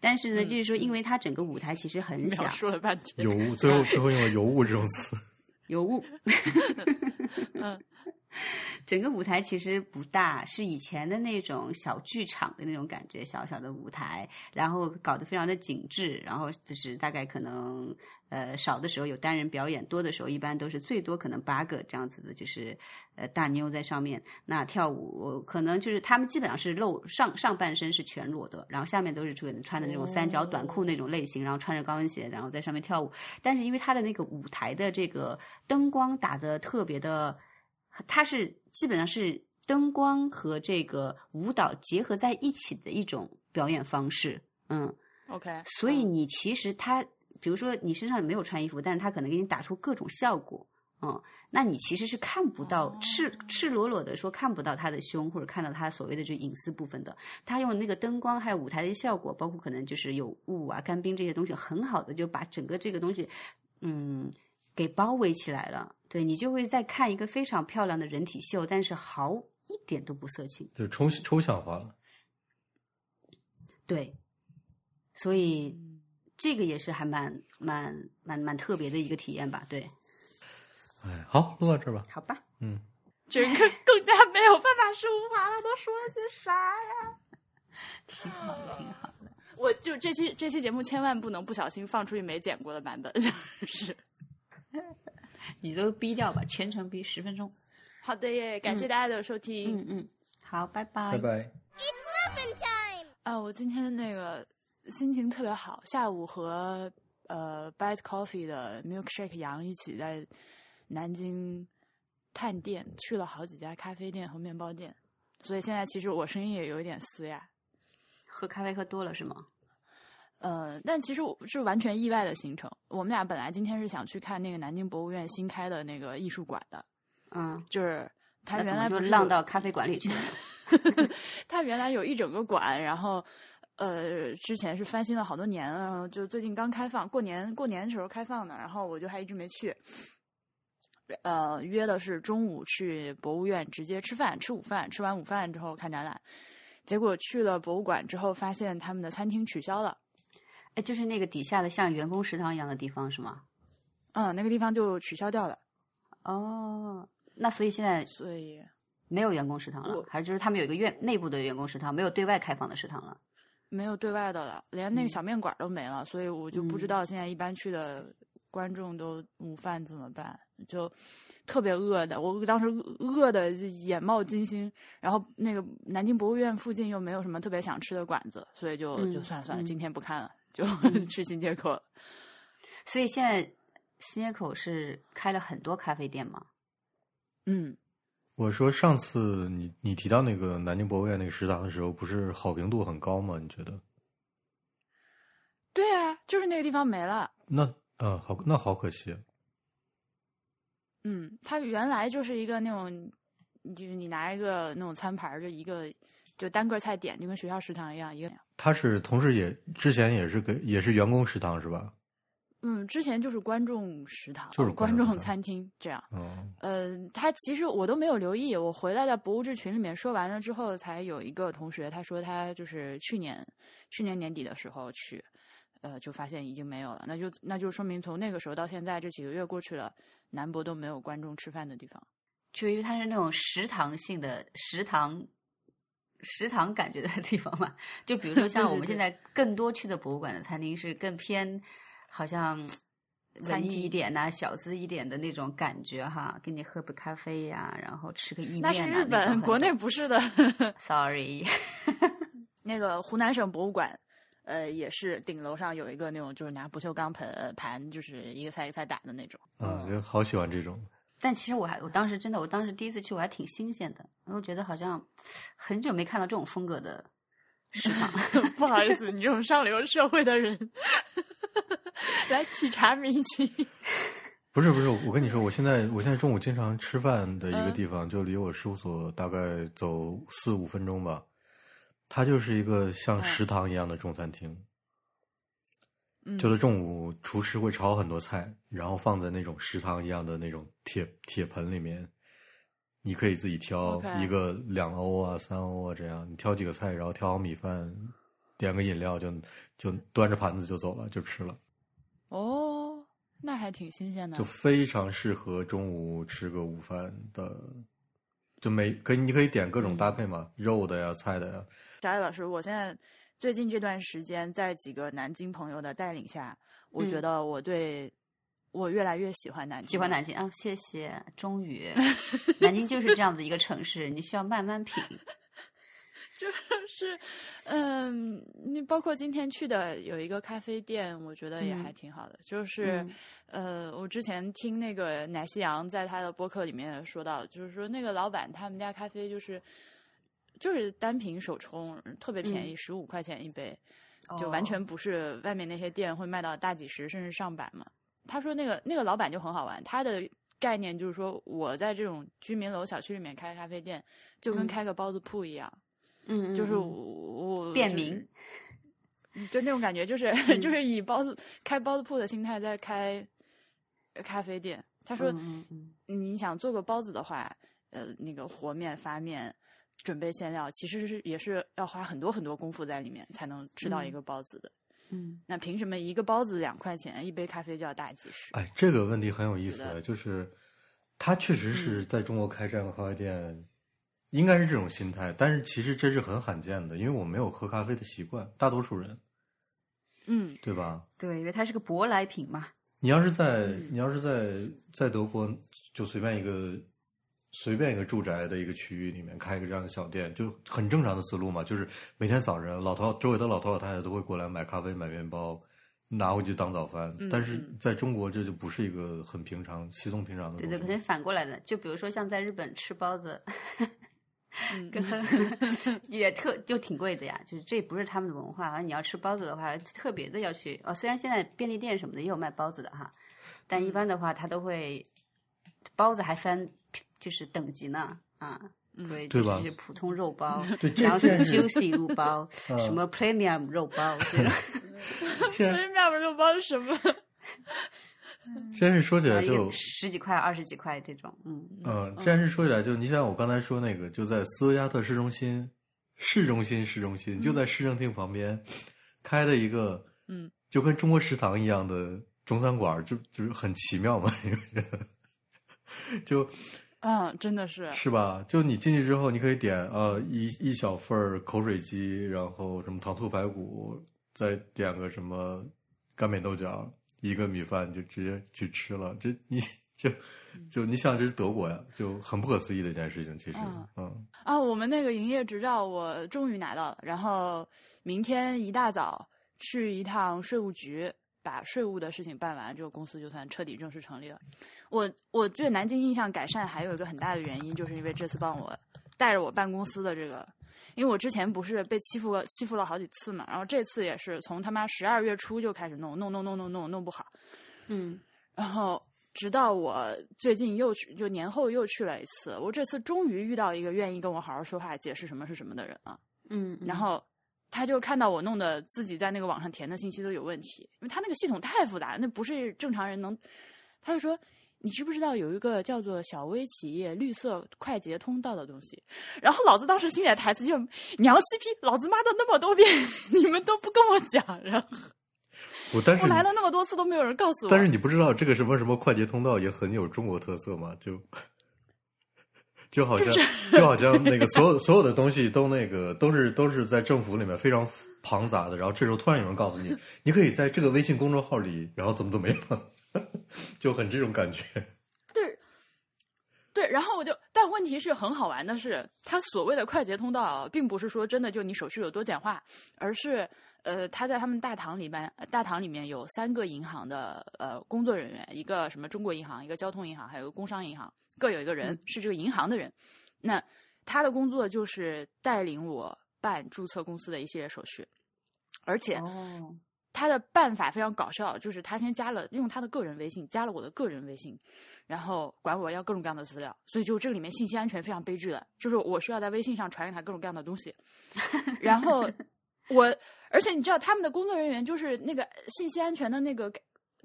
Speaker 2: 但是呢，就是说因为他整个舞台其实很小，
Speaker 1: 说了半天，
Speaker 3: 尤物，最后最后用了尤物这种词。
Speaker 2: 有雾，
Speaker 1: 嗯
Speaker 2: 整个舞台其实不大，是以前的那种小剧场的那种感觉，小小的舞台，然后搞得非常的紧致，然后就是大概可能呃少的时候有单人表演，多的时候一般都是最多可能八个这样子的，就是呃大妞在上面。那跳舞可能就是他们基本上是露上上半身是全裸的，然后下面都是穿穿的那种三角短裤那种类型，然后穿着高跟鞋，然后在上面跳舞。但是因为它的那个舞台的这个灯光打的特别的。它是基本上是灯光和这个舞蹈结合在一起的一种表演方式，嗯
Speaker 1: ，，OK，
Speaker 2: 所以你其实它，比如说你身上没有穿衣服，但是它可能给你打出各种效果，嗯，那你其实是看不到
Speaker 1: 哦。
Speaker 2: 赤赤裸裸的说看不到他的胸或者看到他所谓的这隐私部分的，他用那个灯光还有舞台的效果，包括可能就是有雾啊、干冰这些东西，很好的就把整个这个东西，嗯。给包围起来了，对你就会在看一个非常漂亮的人体秀，但是毫一点都不色情。
Speaker 3: 就抽抽象化了。
Speaker 2: 对，所以这个也是还蛮蛮蛮蛮特别的一个体验吧。对，
Speaker 3: 哎，好，录到这儿吧。
Speaker 2: 好吧，
Speaker 3: 嗯，
Speaker 1: 这个更加没有办法升华了，都说了些啥呀？
Speaker 2: 挺好的，挺好的。
Speaker 1: 我就这期这期节目千万不能不小心放出去没剪过的版本，是
Speaker 2: 你都逼掉吧，全程逼十分钟。
Speaker 1: 好的耶，感谢大家的收听。
Speaker 2: 嗯嗯，好，拜拜，
Speaker 3: 拜拜。
Speaker 1: It's muffin time 啊，我今天那个心情特别好，下午和呃 Bite Coffee 的 Milkshake 杨一起在南京探店，去了好几家咖啡店和面包店，所以现在其实我声音也有一点嘶哑。
Speaker 2: 喝咖啡喝多了是吗？
Speaker 1: 呃，但其实我是完全意外的行程。我们俩本来今天是想去看那个南京博物院新开的那个艺术馆的，
Speaker 2: 嗯，
Speaker 1: 就是它原来不是有
Speaker 2: 浪到咖啡馆里去了？
Speaker 1: 它原来有一整个馆，然后呃，之前是翻新了好多年了，然后就最近刚开放，过年过年的时候开放的，然后我就还一直没去。呃，约的是中午去博物院直接吃饭，吃午饭，吃完午饭之后看展览。结果去了博物馆之后，发现他们的餐厅取消了。
Speaker 2: 哎，就是那个底下的像员工食堂一样的地方是吗？
Speaker 1: 嗯，那个地方就取消掉了，
Speaker 2: 哦，那所以现在
Speaker 1: 所以
Speaker 2: 没有员工食堂了，还是就是他们有一个院内部的员工食堂，没有对外开放的食堂了？
Speaker 1: 没有对外的了，连那个
Speaker 2: 嗯。
Speaker 1: 小面馆都没了，所以我就不知
Speaker 2: 嗯。
Speaker 1: 道现在一般去的观众都午饭怎么办，就特别饿的，我当时饿的眼冒金星，然后那个南京博物院附近又没有什么特别想吃的馆子，所以就、就
Speaker 2: 嗯
Speaker 1: 算了算了，
Speaker 2: 嗯。
Speaker 1: 今天不看了，就 去新街口了。
Speaker 2: 所以现在新街口是开了很多咖啡店吗？
Speaker 1: 嗯，
Speaker 3: 我说上次你你提到那个南京博物院那个食堂的时候，不是好评度很高吗？你觉得？
Speaker 1: 对啊，就是那个地方没了。
Speaker 3: 那嗯，好，那好可惜。
Speaker 1: 嗯，它原来就是一个那种，就是你拿一个那种餐盘，就一个就单个菜点，就跟学校食堂一样，一个。
Speaker 3: 他是同时也之前也是给也是员工食堂是吧？
Speaker 1: 嗯，之前就是观众食堂，
Speaker 3: 就是观
Speaker 1: 观众餐厅这样。
Speaker 3: 嗯，
Speaker 1: 呃，他其实我都没有留意，我回来在博物志群里面说完了之后，才有一个同学他说他就是去年去年年底的时候去，呃，就发现已经没有了，那就那就说明从那个时候到现在这几个月过去了，南博都没有观众吃饭的地方。
Speaker 2: 就因为它是那种食堂性的食堂。食堂感觉的 地方嘛，就比如说像我们现在更多去的博物馆的餐厅是更偏，好像文艺
Speaker 1: 餐厅
Speaker 2: 一点呐、小资一点的那种感觉哈，给你喝杯咖啡呀、然后吃个意面
Speaker 1: 那是日本，
Speaker 2: 种
Speaker 1: 国内不是的。
Speaker 2: Sorry，
Speaker 1: 那个湖南省博物馆，呃，也是顶楼上有一个那种就是拿不锈钢盆盘，就是一个菜一个菜打的那种。
Speaker 3: 嗯，就好喜欢这种。
Speaker 2: 但其实我还我当时真的，我当时第一次去我还挺新鲜的，我觉得好像很久没看到这种风格的食堂。
Speaker 1: 不好意思，你这种上流社会的人来体察民情。
Speaker 3: 不是不是，我跟你说，我现在我现在中午经常吃饭的一个地方，就离我事务所大概走四五分钟吧。它就是一个像食堂一样的中餐厅，
Speaker 1: 嗯
Speaker 3: 就是中午厨师会炒很多菜，然后放在那种食堂一样的那种铁铁盆里面，你可以自己挑一个两欧啊、三欧啊这样，你挑几个菜，然后挑好米饭，点个饮料就就端着盘子就走了，就吃了，
Speaker 1: 哦，那还挺新鲜的
Speaker 3: 就。非常适合中午吃个午饭的。就每可以，你可以点各种搭配嘛，肉的呀、菜的呀。
Speaker 1: 翟老师，我现在最近这段时间，在几个南京朋友的带领下，我觉
Speaker 2: 嗯
Speaker 1: 得我对我越来越喜欢南京，
Speaker 2: 喜欢南京啊，谢谢。终于，南京就是这样子一个城市，你需要慢慢品。
Speaker 1: 就是，嗯，你包括今天去的有一个咖啡店，我觉得也还
Speaker 2: 嗯
Speaker 1: 挺好的。就是，呃，我之前听那个奶昔阳在他的播客里面说到，就是说那个老板他们家咖啡就是就是单品手冲，特别便宜，十五块钱一杯，就完
Speaker 2: 哦
Speaker 1: 全不是外面那些店会卖到大几十甚至上百嘛。他说那个那个老板就很好玩，他的概念就是说我在这种居民楼小区里面开咖啡店，就跟
Speaker 2: 嗯
Speaker 1: 开个包子铺一样。
Speaker 2: 嗯，嗯
Speaker 1: 就是
Speaker 2: 嗯
Speaker 1: 我我就是
Speaker 2: 便民，
Speaker 1: 嗯就那种感觉，就是、
Speaker 2: 嗯
Speaker 1: 就是以包子开包子铺的心态在开咖啡店。他说，
Speaker 2: 嗯嗯嗯
Speaker 1: 你想做个包子的话，呃，那个和面、发面、准备馅料，其实是也是要花很多很多功夫在里面才能吃到一
Speaker 2: 嗯
Speaker 1: 个包子的。
Speaker 2: 嗯
Speaker 1: 那凭什么一个包子两块钱，一杯咖啡就要大几十？
Speaker 3: 哎，这个问题很有意思就是他确实
Speaker 1: 嗯
Speaker 3: 是在中国开这样的咖啡店，应该是这种心态，但是其实这是很罕见的，因为我没有喝咖啡的习惯，大多数人，
Speaker 1: 嗯，
Speaker 3: 对吧？
Speaker 2: 对，因为它是个舶来品嘛。
Speaker 3: 你要是在你要是在在德国，就随便一个随便一个住宅的一个区域里面开一个这样的小店，就很正常的思路嘛，就是每天早晨老头周围的老头老太太都会过来买咖啡买面包。拿回去当早饭，
Speaker 1: 嗯
Speaker 3: 但是
Speaker 1: 嗯
Speaker 3: 在中国这就不是一个很平常、稀松平常的东西。
Speaker 2: 对对，可能反过来的。就比如说像在日本吃包子，也特就挺贵的呀，就是这不是他们的文化。而你要吃包子的话，特别的要去哦。虽然现在便利店什么的也有卖包子的哈，但
Speaker 1: 嗯
Speaker 2: 一般的话，他都会包子还分就是等级呢？啊。
Speaker 1: 嗯。
Speaker 2: 对，
Speaker 3: 吧？
Speaker 2: 就是普通肉包，然后是 juicy 肉包，
Speaker 3: 嗯
Speaker 2: 什么 premium 肉包，这种
Speaker 3: 现在
Speaker 1: 所以面包肉包是什么？
Speaker 3: 真是说起来就，
Speaker 2: 十几块、二十几块这种，嗯，
Speaker 3: 嗯，既然是说起来就，你想我刚才说那个，就在斯图加特市中心，市中心市中心，就在市政厅旁边开的一个，
Speaker 1: 嗯，
Speaker 3: 就跟中国食堂一样的中餐馆，就就是很奇妙嘛，你不觉得？就
Speaker 1: 嗯，真的是，
Speaker 3: 是吧？就你进去之后，你可以点呃一一小份儿口水鸡，然后什么糖醋排骨，再点个什么干煸豆角，一个米饭就直接去吃了。这你就就你想这是德国呀，就很不可思议的一件事情。其实，
Speaker 1: 嗯
Speaker 3: 嗯
Speaker 1: 啊，我们那个营业执照我终于拿到了，然后明天一大早去一趟税务局，把税务的事情办完，这个公司就算彻底正式成立了。我我对南京印象改善还有一个很大的原因，就是因为这次帮我带着我办公司的这个，因为我之前不是被欺负了欺负了好几次嘛，然后这次也是从他妈十二月初就开始弄弄弄弄弄弄弄不好，
Speaker 2: 嗯
Speaker 1: 然后直到我最近又去，就年后又去了一次，我这次终于遇到一个愿意跟我好好说话、解释什么是什么的人了。
Speaker 2: 嗯，
Speaker 1: 然后他就看到我弄的自己在那个网上填的信息都有问题，因为他那个系统太复杂，那不是正常人能。他就说：“你知不知道有一个叫做小微企业绿色快捷通道的东西？”然后老子当时心里的台词就：“娘西批，老子骂的那么多遍，你们都不跟我讲。”然后
Speaker 3: 我但是
Speaker 1: 我来了那么多次都没有人告诉我。
Speaker 3: 但是你不知道这个什么什么快捷通道也很有中国特色嘛？就就好像 就好像那个所有所有的东西都那个都是都是在政府里面非常庞杂的，然后这时候突然有人告诉你，你可以在这个微信公众号里，然后怎么怎么样，就很这种感觉。
Speaker 1: 对，然后我就，但但问题是很好玩的是，它所谓的快捷通道，并不是说真的就你手续有多简化，而是呃，他在他们大堂里面，大堂里面有三个银行的呃工作人员，一个什么中国银行，一个交通银行，还有个工商银行，各有一个人是这个银行的人。那他的工作就是带领我办注册公司的一系列手续，而且
Speaker 2: 哦，
Speaker 1: 他的办法非常搞笑，就是他先加了用他的个人微信加了我的个人微信，然后管我要各种各样的资料，所以就这个里面信息安全非常悲剧的，就是我需要在微信上传给他各种各样的东西，然后我，而且你知道他们的工作人员就是那个信息安全的那个概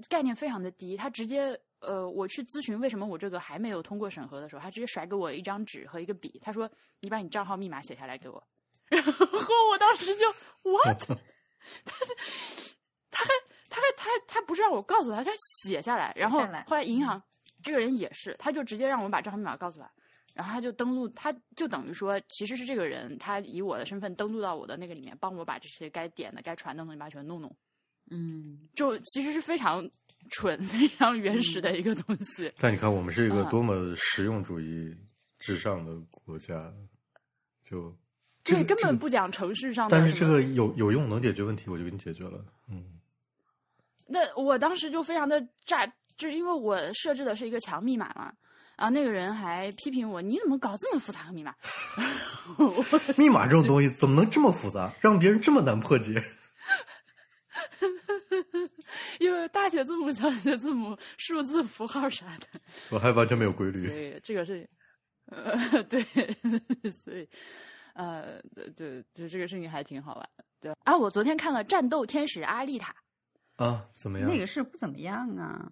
Speaker 1: 概念非常的低，他直接呃，我去咨询为什么我这个还没有通过审核的时候，他直接甩给我一张纸和一个笔，他说你把你账号密码写下来给我，然后我当时就 what，他还他还他他不是让我告诉他，他写下来，然后后来银行这个人也是，他就直接让我把账号密码告诉他，然后他就登录，他就等于说其实是这个人，他以我的身份登录到我的那个里面，帮我把这些该点的、该传的东西把它全弄弄，
Speaker 2: 嗯，
Speaker 1: 就其实是非常蠢、非常原始的一个东西。
Speaker 3: 但你看，我们是一个
Speaker 1: 嗯
Speaker 3: 多么实用主义至上的国家，就这
Speaker 1: 对，
Speaker 3: 这个
Speaker 1: 根本不讲程序上的。
Speaker 3: 但是这个有有用能解决问题，我就给你解决了。嗯，
Speaker 1: 那我当时就非常的炸，就是因为我设置的是一个强密码嘛，然后那个人还批评我，你怎么搞这么复杂的密码？
Speaker 3: 密码这种东西怎么能这么复杂，让别人这么难破解？
Speaker 1: 因为大写字母、小写字母、数字符号啥的，
Speaker 3: 我还完全没有规
Speaker 1: 所
Speaker 3: 律。
Speaker 1: 以这个是，呃，对，所以，呃，对对，就这个事情还挺好玩的。对啊，我昨天看了《战斗天使阿丽塔》，
Speaker 3: 啊，怎么样？
Speaker 2: 那个是不怎么样啊。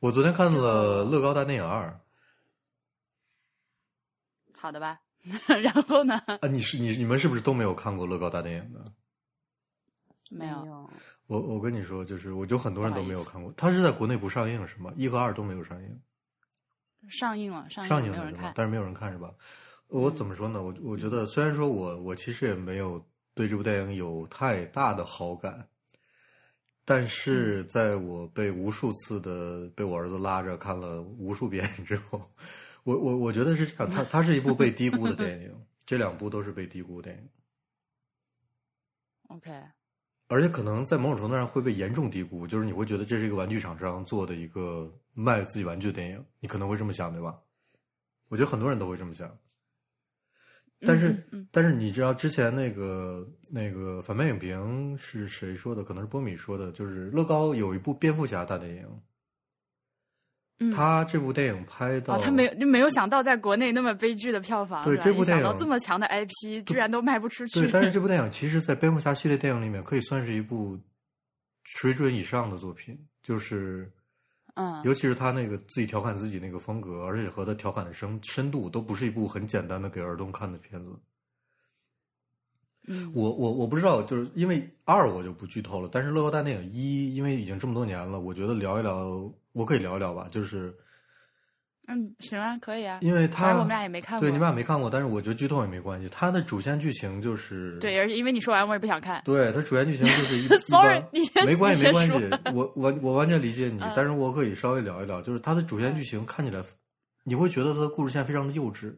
Speaker 3: 我昨天看了《乐高大电影二》
Speaker 1: 好的吧？然后呢？
Speaker 3: 啊，你是你你们是不是都没有看过乐高大电影的？
Speaker 1: 没有，
Speaker 3: 我我跟你说，就是我就很多人都没有看过，它是在国内不上映是吗？一和二都没有上映，
Speaker 1: 上映了，上映了，没有人看？。
Speaker 3: 映了但是没有人看是吧？我怎么说呢？我我觉得虽然说我我其实也没有对这部电影有太大的好感，但是在我被无数次的被我儿子拉着看了无数遍之后，我我我觉得是这样，它它是一部被低估的电影，这两部都是被低估的电影。
Speaker 1: OK，
Speaker 3: 而且可能在某种程度上会被严重低估，就是你会觉得这是一个玩具厂商做的一个卖自己玩具的电影，你可能会这么想，对吧？我觉得很多人都会这么想。但是，但是你知道之前那个那个反派影评是谁说的？可能是波米说的，就是乐高有一部蝙蝠侠大电影，
Speaker 1: 嗯，
Speaker 3: 他这部电影拍到、
Speaker 1: 哦，他没有就没有想到在国内那么悲剧的票房，
Speaker 3: 对这部电影
Speaker 1: 到这么强的 IP 居然都卖不出去，
Speaker 3: 对，但是这部电影其实，在蝙蝠侠系列电影里面，可以算是一部水准以上的作品，就是
Speaker 1: 嗯，
Speaker 3: 尤其是他那个自己调侃自己那个风格，而且和他调侃的深深度，都不是一部很简单的给儿童看的片子。
Speaker 1: 嗯
Speaker 3: 我我我不知道，就是因为二我就不剧透了，但是乐高大电影一，因为已经这么多年了，我觉得聊一聊，我可以聊一聊吧，就是
Speaker 1: 嗯，行啊，可以啊，
Speaker 3: 因为他
Speaker 1: 我们俩也没看过，
Speaker 3: 对你们俩没看过，但是我觉得剧透也没关系。它的主线剧情就是
Speaker 1: 对，而且因为你说完我也不想看，
Speaker 3: 对，它主线剧情就是一 一
Speaker 1: Sorry，
Speaker 3: 般
Speaker 1: 你先
Speaker 3: 没关系没关系，我我我完全理解你
Speaker 1: 嗯，
Speaker 3: 但是我可以稍微聊一聊，就是它的主线剧情看起来，你会觉得它的故事线非常的幼稚，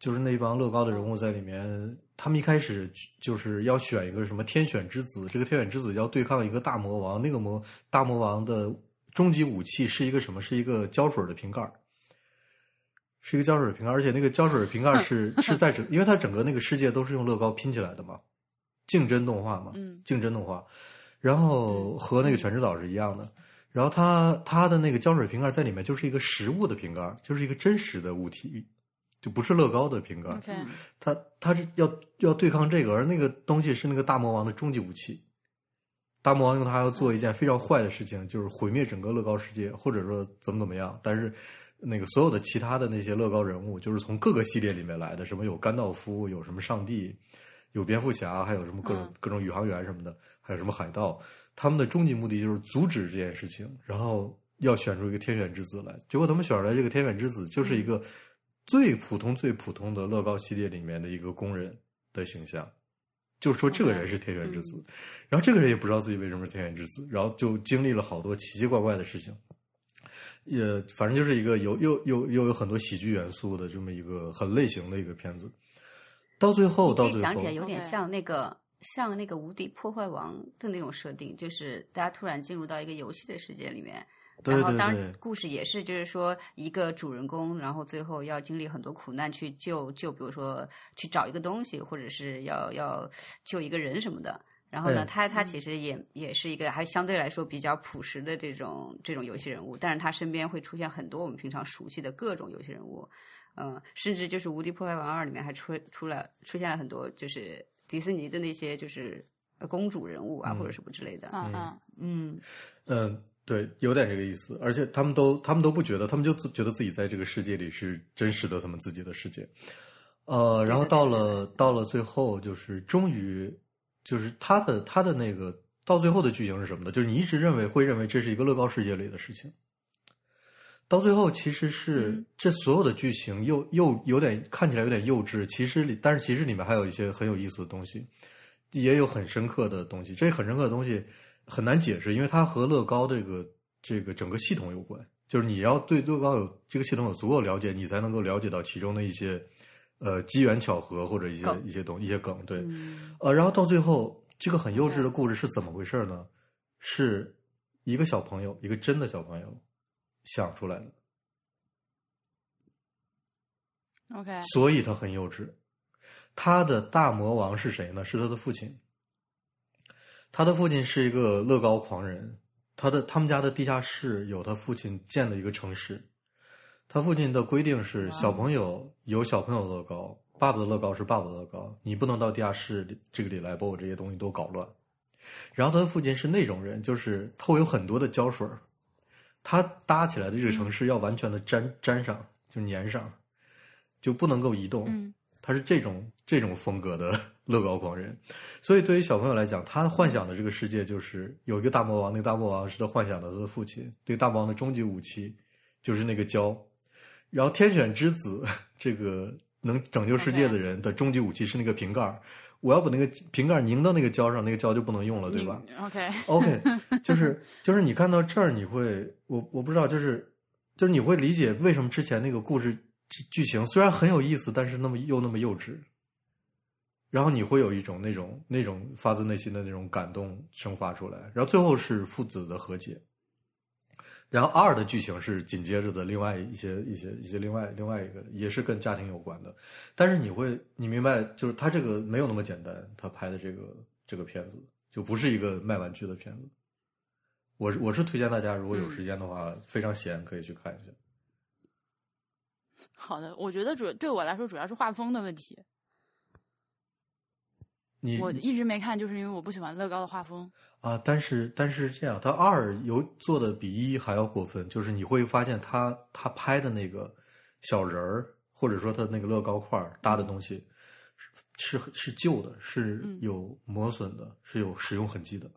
Speaker 3: 就是那帮乐高的人物在里面，他们一开始就是要选一个什么天选之子，这个天选之子要对抗一个大魔王，那个魔大魔王的终极武器是一个什么？是一个胶水的瓶盖儿。是一个胶水瓶盖，而且那个胶水瓶盖是是在整，因为它整个那个世界都是用乐高拼起来的嘛，竞争动画嘛，
Speaker 1: 嗯。
Speaker 3: 竞争动画，然后和那个全知岛是一样的，然后它它的那个胶水瓶盖在里面就是一个实物的瓶盖，就是一个真实的物体，就不是乐高的瓶盖，它它是要要对抗这个，而那个东西是那个大魔王的终极武器。大魔王用它要做一件非常坏的事情，就是毁灭整个乐高世界，或者说怎么怎么样。但是那个所有的其他的那些乐高人物，就是从各个系列里面来的，什么有甘道夫，有什么上帝，有蝙蝠侠，还有什么各种、
Speaker 1: 嗯
Speaker 3: 各种宇航员什么的，还有什么海盗。他们的终极目的就是阻止这件事情，然后要选出一个天选之子来。结果他们选出来这个天选之子，就是一个最普通、最普通的乐高系列里面的一个工人的形象。就说这个人是天选之子，然后这个人也不知道自己为什么是天选之子，然后就经历了好多奇奇怪怪的事情。也反正就是一个有又又又有很多喜剧元素的这么一个很类型的一个片子。到最后，到最后
Speaker 2: 讲起来有点像那个像那个无敌破坏王的那种设定，就是大家突然进入到一个游戏的世界里面。
Speaker 3: 对对
Speaker 2: 然后，当然，故事也是，就是说，一个主人公，然后最后要经历很多苦难去救救，比如说去找一个东西，或者是要要救一个人什么的。然后呢，
Speaker 3: 哎
Speaker 2: 他他其实也也是一个还相对来说比较朴实的这种这种游戏人物，但是他身边会出现很多我们平常熟悉的各种游戏人物，嗯，甚至就是《无敌破坏王二》里面还出出了出现了很多就是迪士尼的那些就是呃公主人物啊、或者什么之类的，
Speaker 1: 嗯。嗯，
Speaker 2: 嗯，
Speaker 3: 嗯，对，有点这个意思。而且他们都他们都不觉得，他们就觉得自己在这个世界里是真实的，他们自己的世界。呃，然后到了到了最后，就是终于就是他的他的那个到最后的剧情是什么呢？就是你一直认为会认为这是一个乐高世界里的事情，到最后其实是、
Speaker 1: 嗯
Speaker 3: 这所有的剧情又又有点看起来有点幼稚，其实里但是其实里面还有一些很有意思的东西，也有很深刻的东西。这很深刻的东西很难解释，因为它和乐高这个这个整个系统有关。就是你要对乐高有这个系统有足够了解，你才能够了解到其中的一些呃机缘巧合或者一些一些东一些梗。对，
Speaker 2: 嗯
Speaker 3: 呃，然后到最后，这个很幼稚的故事是怎么回事呢？是一个小朋友，一个真的小朋友想出来的
Speaker 1: ，OK，
Speaker 3: 所以他很幼稚。他的大魔王是谁呢？是他的父亲。他的父亲是一个乐高狂人，他的他们家的地下室有他父亲建的一个城市。他父亲的规定是，小朋友有小朋友的乐高，爸爸的乐高是爸爸的乐高，你不能到地下室里这个里来把我这些东西都搞乱。然后他的父亲是那种人，就是他会有很多的胶水儿他搭起来的这个城市要完全的粘粘上，就粘上，就不能够移动。
Speaker 1: 嗯
Speaker 3: 他是这种这种风格的 乐高狂人，所以对于小朋友来讲，他幻想的这个世界就是有一个大魔王，那个大魔王是他幻想的他的父亲，这个大魔王的终极武器就是那个胶，然后天选之子这个能拯救世界的人的终极武器是那个瓶盖儿，我要把那个瓶盖儿拧到那个胶上，那个胶就不能用了，对吧？
Speaker 1: 你
Speaker 3: ？OK，OK，就是就是你看到这儿，你会我我不知道，就是就是你会理解为什么之前那个故事剧剧情虽然很有意思，但是那么又那么幼稚，然后你会有一种那种那种发自内心的那种感动生发出来，然后最后是父子的和解。然后二的剧情是紧接着的另外一些一些一些另外另外一个也是跟家庭有关的，但是你会你明白，就是他这个没有那么简单，他拍的这个这个片子就不是一个卖玩具的片子。我是我是推荐大家，如果有时间的话，非常闲可以去看一下。
Speaker 1: 好的，我觉得主对我来说主要是画风的问题。
Speaker 3: 你
Speaker 1: 我一直没看，就是因为我不喜欢乐高的画风。
Speaker 3: 啊，但是但是这样，他二有做的比一还要过分，就是你会发现他他拍的那个小人儿，或者说他那个乐高块儿搭的东西是是是旧的，是
Speaker 1: 嗯
Speaker 3: 有磨损的，是有使用痕迹的。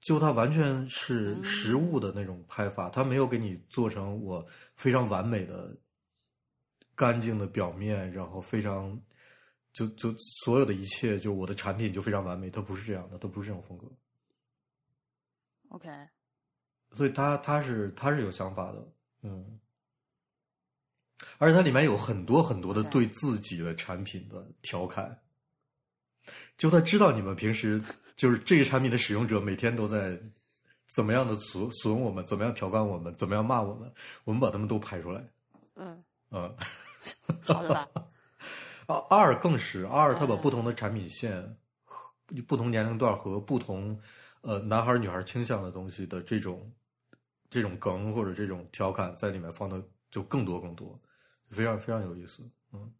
Speaker 3: 就它完全是
Speaker 1: 嗯
Speaker 3: 实物的那种拍法，它没有给你做成我非常完美的、干净的表面，然后非常就就所有的一切，就我的产品就非常完美，它不是这样的，它不是这种风格。
Speaker 1: OK，
Speaker 3: 所以他他是他是有想法的，嗯，而且它里面有很多很多的对自己的产品的调侃，就他知道你们平时就是这个产品的使用者每天都在怎么样的损损我们，怎么样调侃我们，怎么样骂我们，我们把他们都拍出来，
Speaker 1: 嗯，
Speaker 3: 嗯。
Speaker 1: 好的吧。
Speaker 3: 二二更是二，他把
Speaker 1: 嗯
Speaker 3: 不同的产品线、和不同年龄段和不同呃男孩儿女孩儿倾向的东西的这种这种梗或者这种调侃在里面放的就更多更多，非常非常有意思。嗯，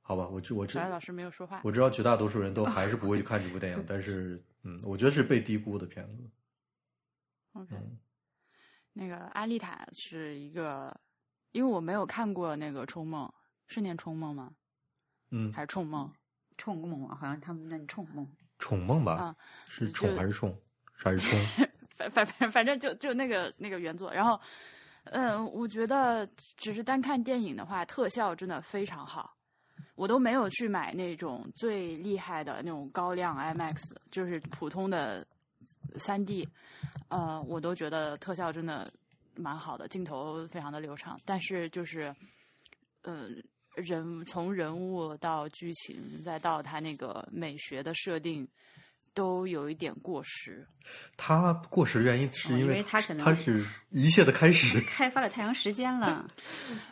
Speaker 3: 好吧，我知我知
Speaker 1: 小老师没有说话。
Speaker 3: 我知道绝大多数人都还是不会去看这部电影，但是嗯，我觉得是被低估的片子。
Speaker 1: OK，
Speaker 3: 嗯
Speaker 1: 那个阿丽塔是一个，因为我没有看过那个《冲梦》，是念《冲梦》吗？
Speaker 3: 嗯，
Speaker 1: 还是《冲梦》？
Speaker 2: 冲梦啊，好像他们那里冲梦，
Speaker 3: 宠梦吧，
Speaker 1: 啊
Speaker 3: 是
Speaker 1: 就
Speaker 3: 宠还是冲？还是冲？
Speaker 1: 反反反反正就就那个那个原作，然后，嗯，我觉得只是单看电影的话，特效真的非常好，我都没有去买那种最厉害的那种高亮 IMAX，就是普通的三 D，呃，我都觉得特效真的蛮好的，镜头非常的流畅。但是就是，呃，人从人物到剧情，再到他那个美学的设定，都有一点过时。
Speaker 3: 他过时原因是
Speaker 2: 哦因
Speaker 3: 为
Speaker 2: 为它可能
Speaker 3: 他是一切的开始。
Speaker 2: 开发了太阳时间了，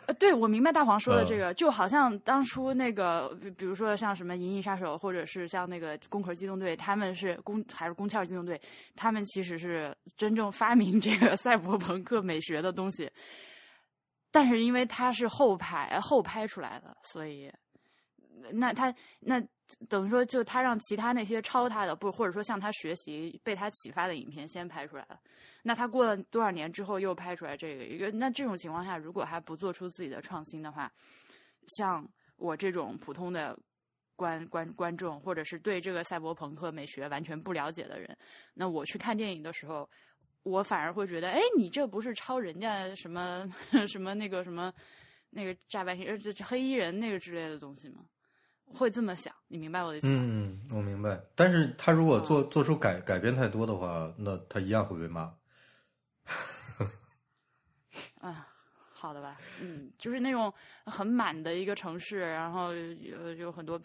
Speaker 1: 呃，对，我明白大黄说的这
Speaker 3: 嗯
Speaker 1: 个，就好像当初那个，比比如说像什么《银翼杀手》，或者是像那个《攻壳机动队》，他们是攻还是攻壳机动队，他们其实是真正发明这个赛博朋克美学的东西，但是因为它是后拍后拍出来的，所以那他那等于说，就他让其他那些抄他的，不或者说向他学习、被他启发的影片先拍出来了。那他过了多少年之后又拍出来这个一个，那这种情况下，如果还不做出自己的创新的话，像我这种普通的观观观众，或者是对这个赛博朋克美学完全不了解的人，那我去看电影的时候，我反而会觉得，哎，你这不是抄人家什么 什么那个什么那个炸白星人、这这黑衣人那个之类的东西吗？会这么想，你明白我的意思吗？
Speaker 3: 嗯，我明白。但是他如果做做出改改变太多的话，那他一样会被骂。
Speaker 1: 啊，好的吧，嗯，就是那种很满的一个城市，然后有有很多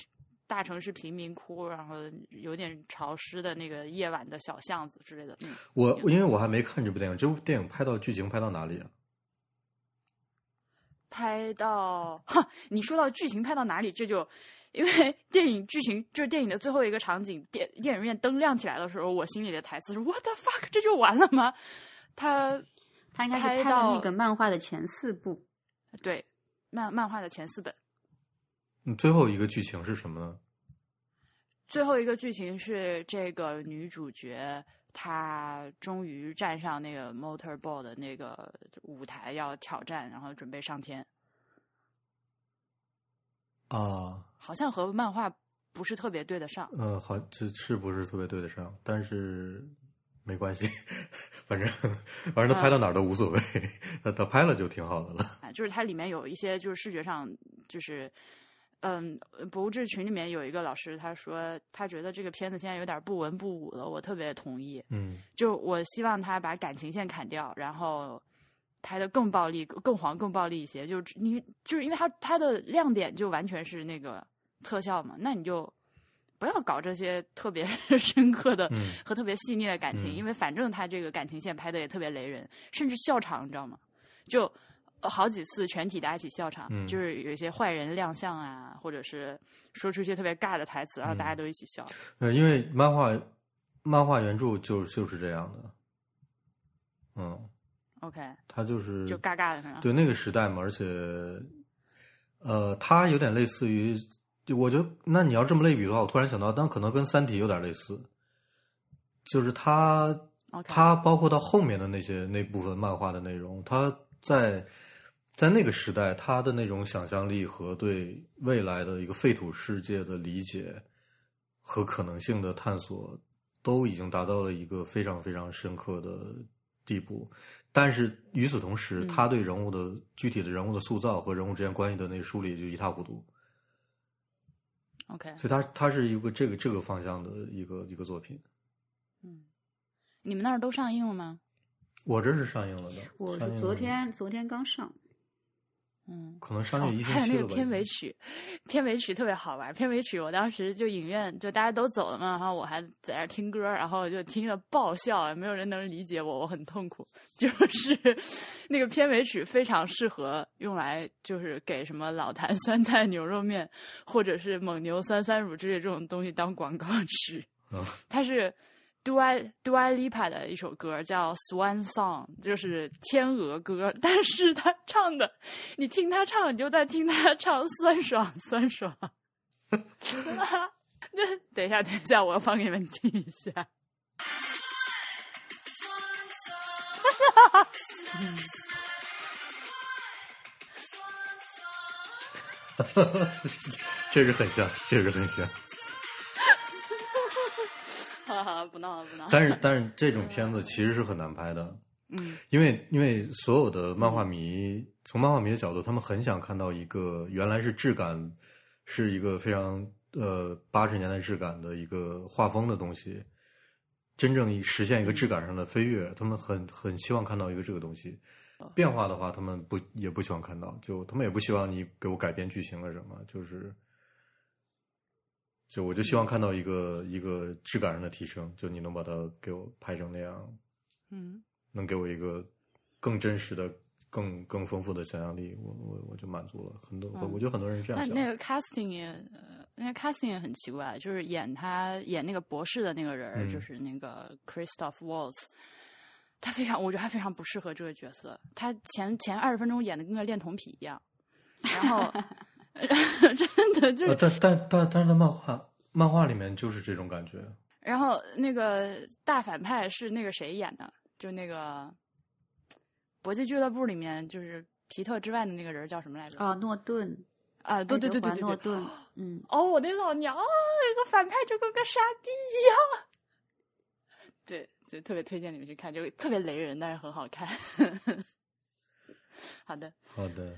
Speaker 1: 大城市贫民窟，然后有点潮湿的那个夜晚的小巷子之类的。嗯，
Speaker 3: 我因为我还没看这部电影，这部电影拍到剧情拍到哪里啊？
Speaker 1: 拍到哈，你说到剧情拍到哪里，这就因为 电影剧情就是电影的最后一个场景，电电影院灯亮起来的时候，我心里的台词是 “What the fuck”，这就完了吗？他
Speaker 2: 他应该是
Speaker 1: 拍
Speaker 2: 拍了那个漫画的前四部，
Speaker 1: 对漫漫画的前四本。
Speaker 3: 嗯最后一个剧情是什么呢？
Speaker 1: 最后一个剧情是这个女主角她终于站上那个 motorball 的那个舞台要挑战，然后准备上天，
Speaker 3: 啊，
Speaker 1: 好像和漫画不是特别对得上。
Speaker 3: 呃，好，这是不是特别对得上？但是没关系，反正反正他拍到哪儿都无所谓，他他拍了就挺好的了。
Speaker 1: 啊，就是它里面有一些就是视觉上就是。嗯，博物志群里面有一个老师，他说他觉得这个片子现在有点不文不武了，我特别同意。
Speaker 3: 嗯
Speaker 1: 就我希望他把感情线砍掉，然后拍的更暴力、更黄、更暴力一些。就你就是因为他他的亮点就完全是那个特效嘛，那你就不要搞这些特别 深刻的
Speaker 3: 嗯
Speaker 1: 和特别细腻的感情，
Speaker 3: 嗯
Speaker 1: 因为反正他这个感情线拍的也特别雷人，甚至笑场，你知道吗？就。呃好几次全体大家一起笑场，
Speaker 3: 嗯。
Speaker 1: 就是有一些坏人亮相啊，或者是说出一些特别尬的台词，然后大家
Speaker 3: 嗯。
Speaker 1: 都一起笑。
Speaker 3: 呃，因为漫画漫画原著就就是这样的，嗯
Speaker 1: ，OK，
Speaker 3: 他就是
Speaker 1: 就尬尬的？
Speaker 3: 对那个时代嘛，而且，呃，它有点类似于，我觉得，那你要这么类比的话，我突然想到，但可能跟《三体》有点类似，就是它
Speaker 1: ，OK。
Speaker 3: 它包括到后面的那些那部分漫画的内容，它在在那个时代，他的那种想象力和对未来的一个废土世界的理解和可能性的探索，都已经达到了一个非常非常深刻的地步。但是与此同时，
Speaker 1: 嗯
Speaker 3: 他对人物的具体的人物的塑造和人物之间关系的那个梳理就一塌糊涂。
Speaker 1: OK，
Speaker 3: 所以他他是一个这个这个方向的一个一个作品。
Speaker 1: 嗯，你们那儿都上映了吗？
Speaker 3: 我这是上映了的，
Speaker 2: 我昨天昨天刚上，
Speaker 1: 嗯，
Speaker 3: 可能商业一星
Speaker 1: 还有那个。片尾曲，片尾曲特别好玩。片尾曲我当时就影院就大家都走了嘛，然后我还在那儿听歌，然后就听得爆笑，没有人能理解我，我很痛苦。就是那个片尾曲非常适合用来就是给什么老坛酸菜牛肉面或者是蒙牛酸酸乳之类这种东西当广告吃。
Speaker 3: 嗯
Speaker 1: 它是 Dua Dua Lipa 的一首歌，叫 Swan Song，就是天鹅歌。但是他唱的，你听他唱，你就在听他唱酸爽酸爽。那等一下，等一下，我要放给你们听一下。
Speaker 3: 哈 哈 确实很像，确实很像。
Speaker 1: 不闹了不闹了。
Speaker 3: 但是 但是这种片子其实是很难拍的，
Speaker 1: 嗯
Speaker 3: 因为因为所有的漫画迷从漫画迷的角度，他们很想看到一个原来是质感是一个非常呃八十年代质感的一个画风的东西，真正实现一个质感上的飞跃，他们很很希望看到一个这个东西。变化的话，他们不也不希望看到，就他们也不希望你给我改编剧情了什么，就是，就我就希望看到一个一个质感上的提升，就你能把它给我拍成那样，
Speaker 1: 嗯，
Speaker 3: 能给我一个更真实的、更更丰富的想象力，我我我就满足了。很多，
Speaker 1: 嗯
Speaker 3: 我觉得很多人是这样想。
Speaker 1: 但那个 casting 也，呃，那个 casting 也很奇怪，就是演他演那个博士的那个人就是那个 Christoph Waltz，他非常，我觉得他非常不适合这个角色。他前前二十分钟演的跟个恋童癖一样，然后 真的就
Speaker 3: 呃，
Speaker 1: 是，
Speaker 3: 但但但但是在漫画漫画里面就是这种感觉。
Speaker 1: 然后那个大反派是那个谁演的，就那个搏击俱乐部里面就是皮特之外的那个人叫什么来着？
Speaker 2: 啊，诺顿，
Speaker 1: 啊，对对对对
Speaker 2: 诺顿，嗯，
Speaker 1: 哦，我的老娘，这个反派就跟个傻逼一样。对，就特别推荐你们去看，就特别雷人，但是很好看。好的，
Speaker 3: 好的。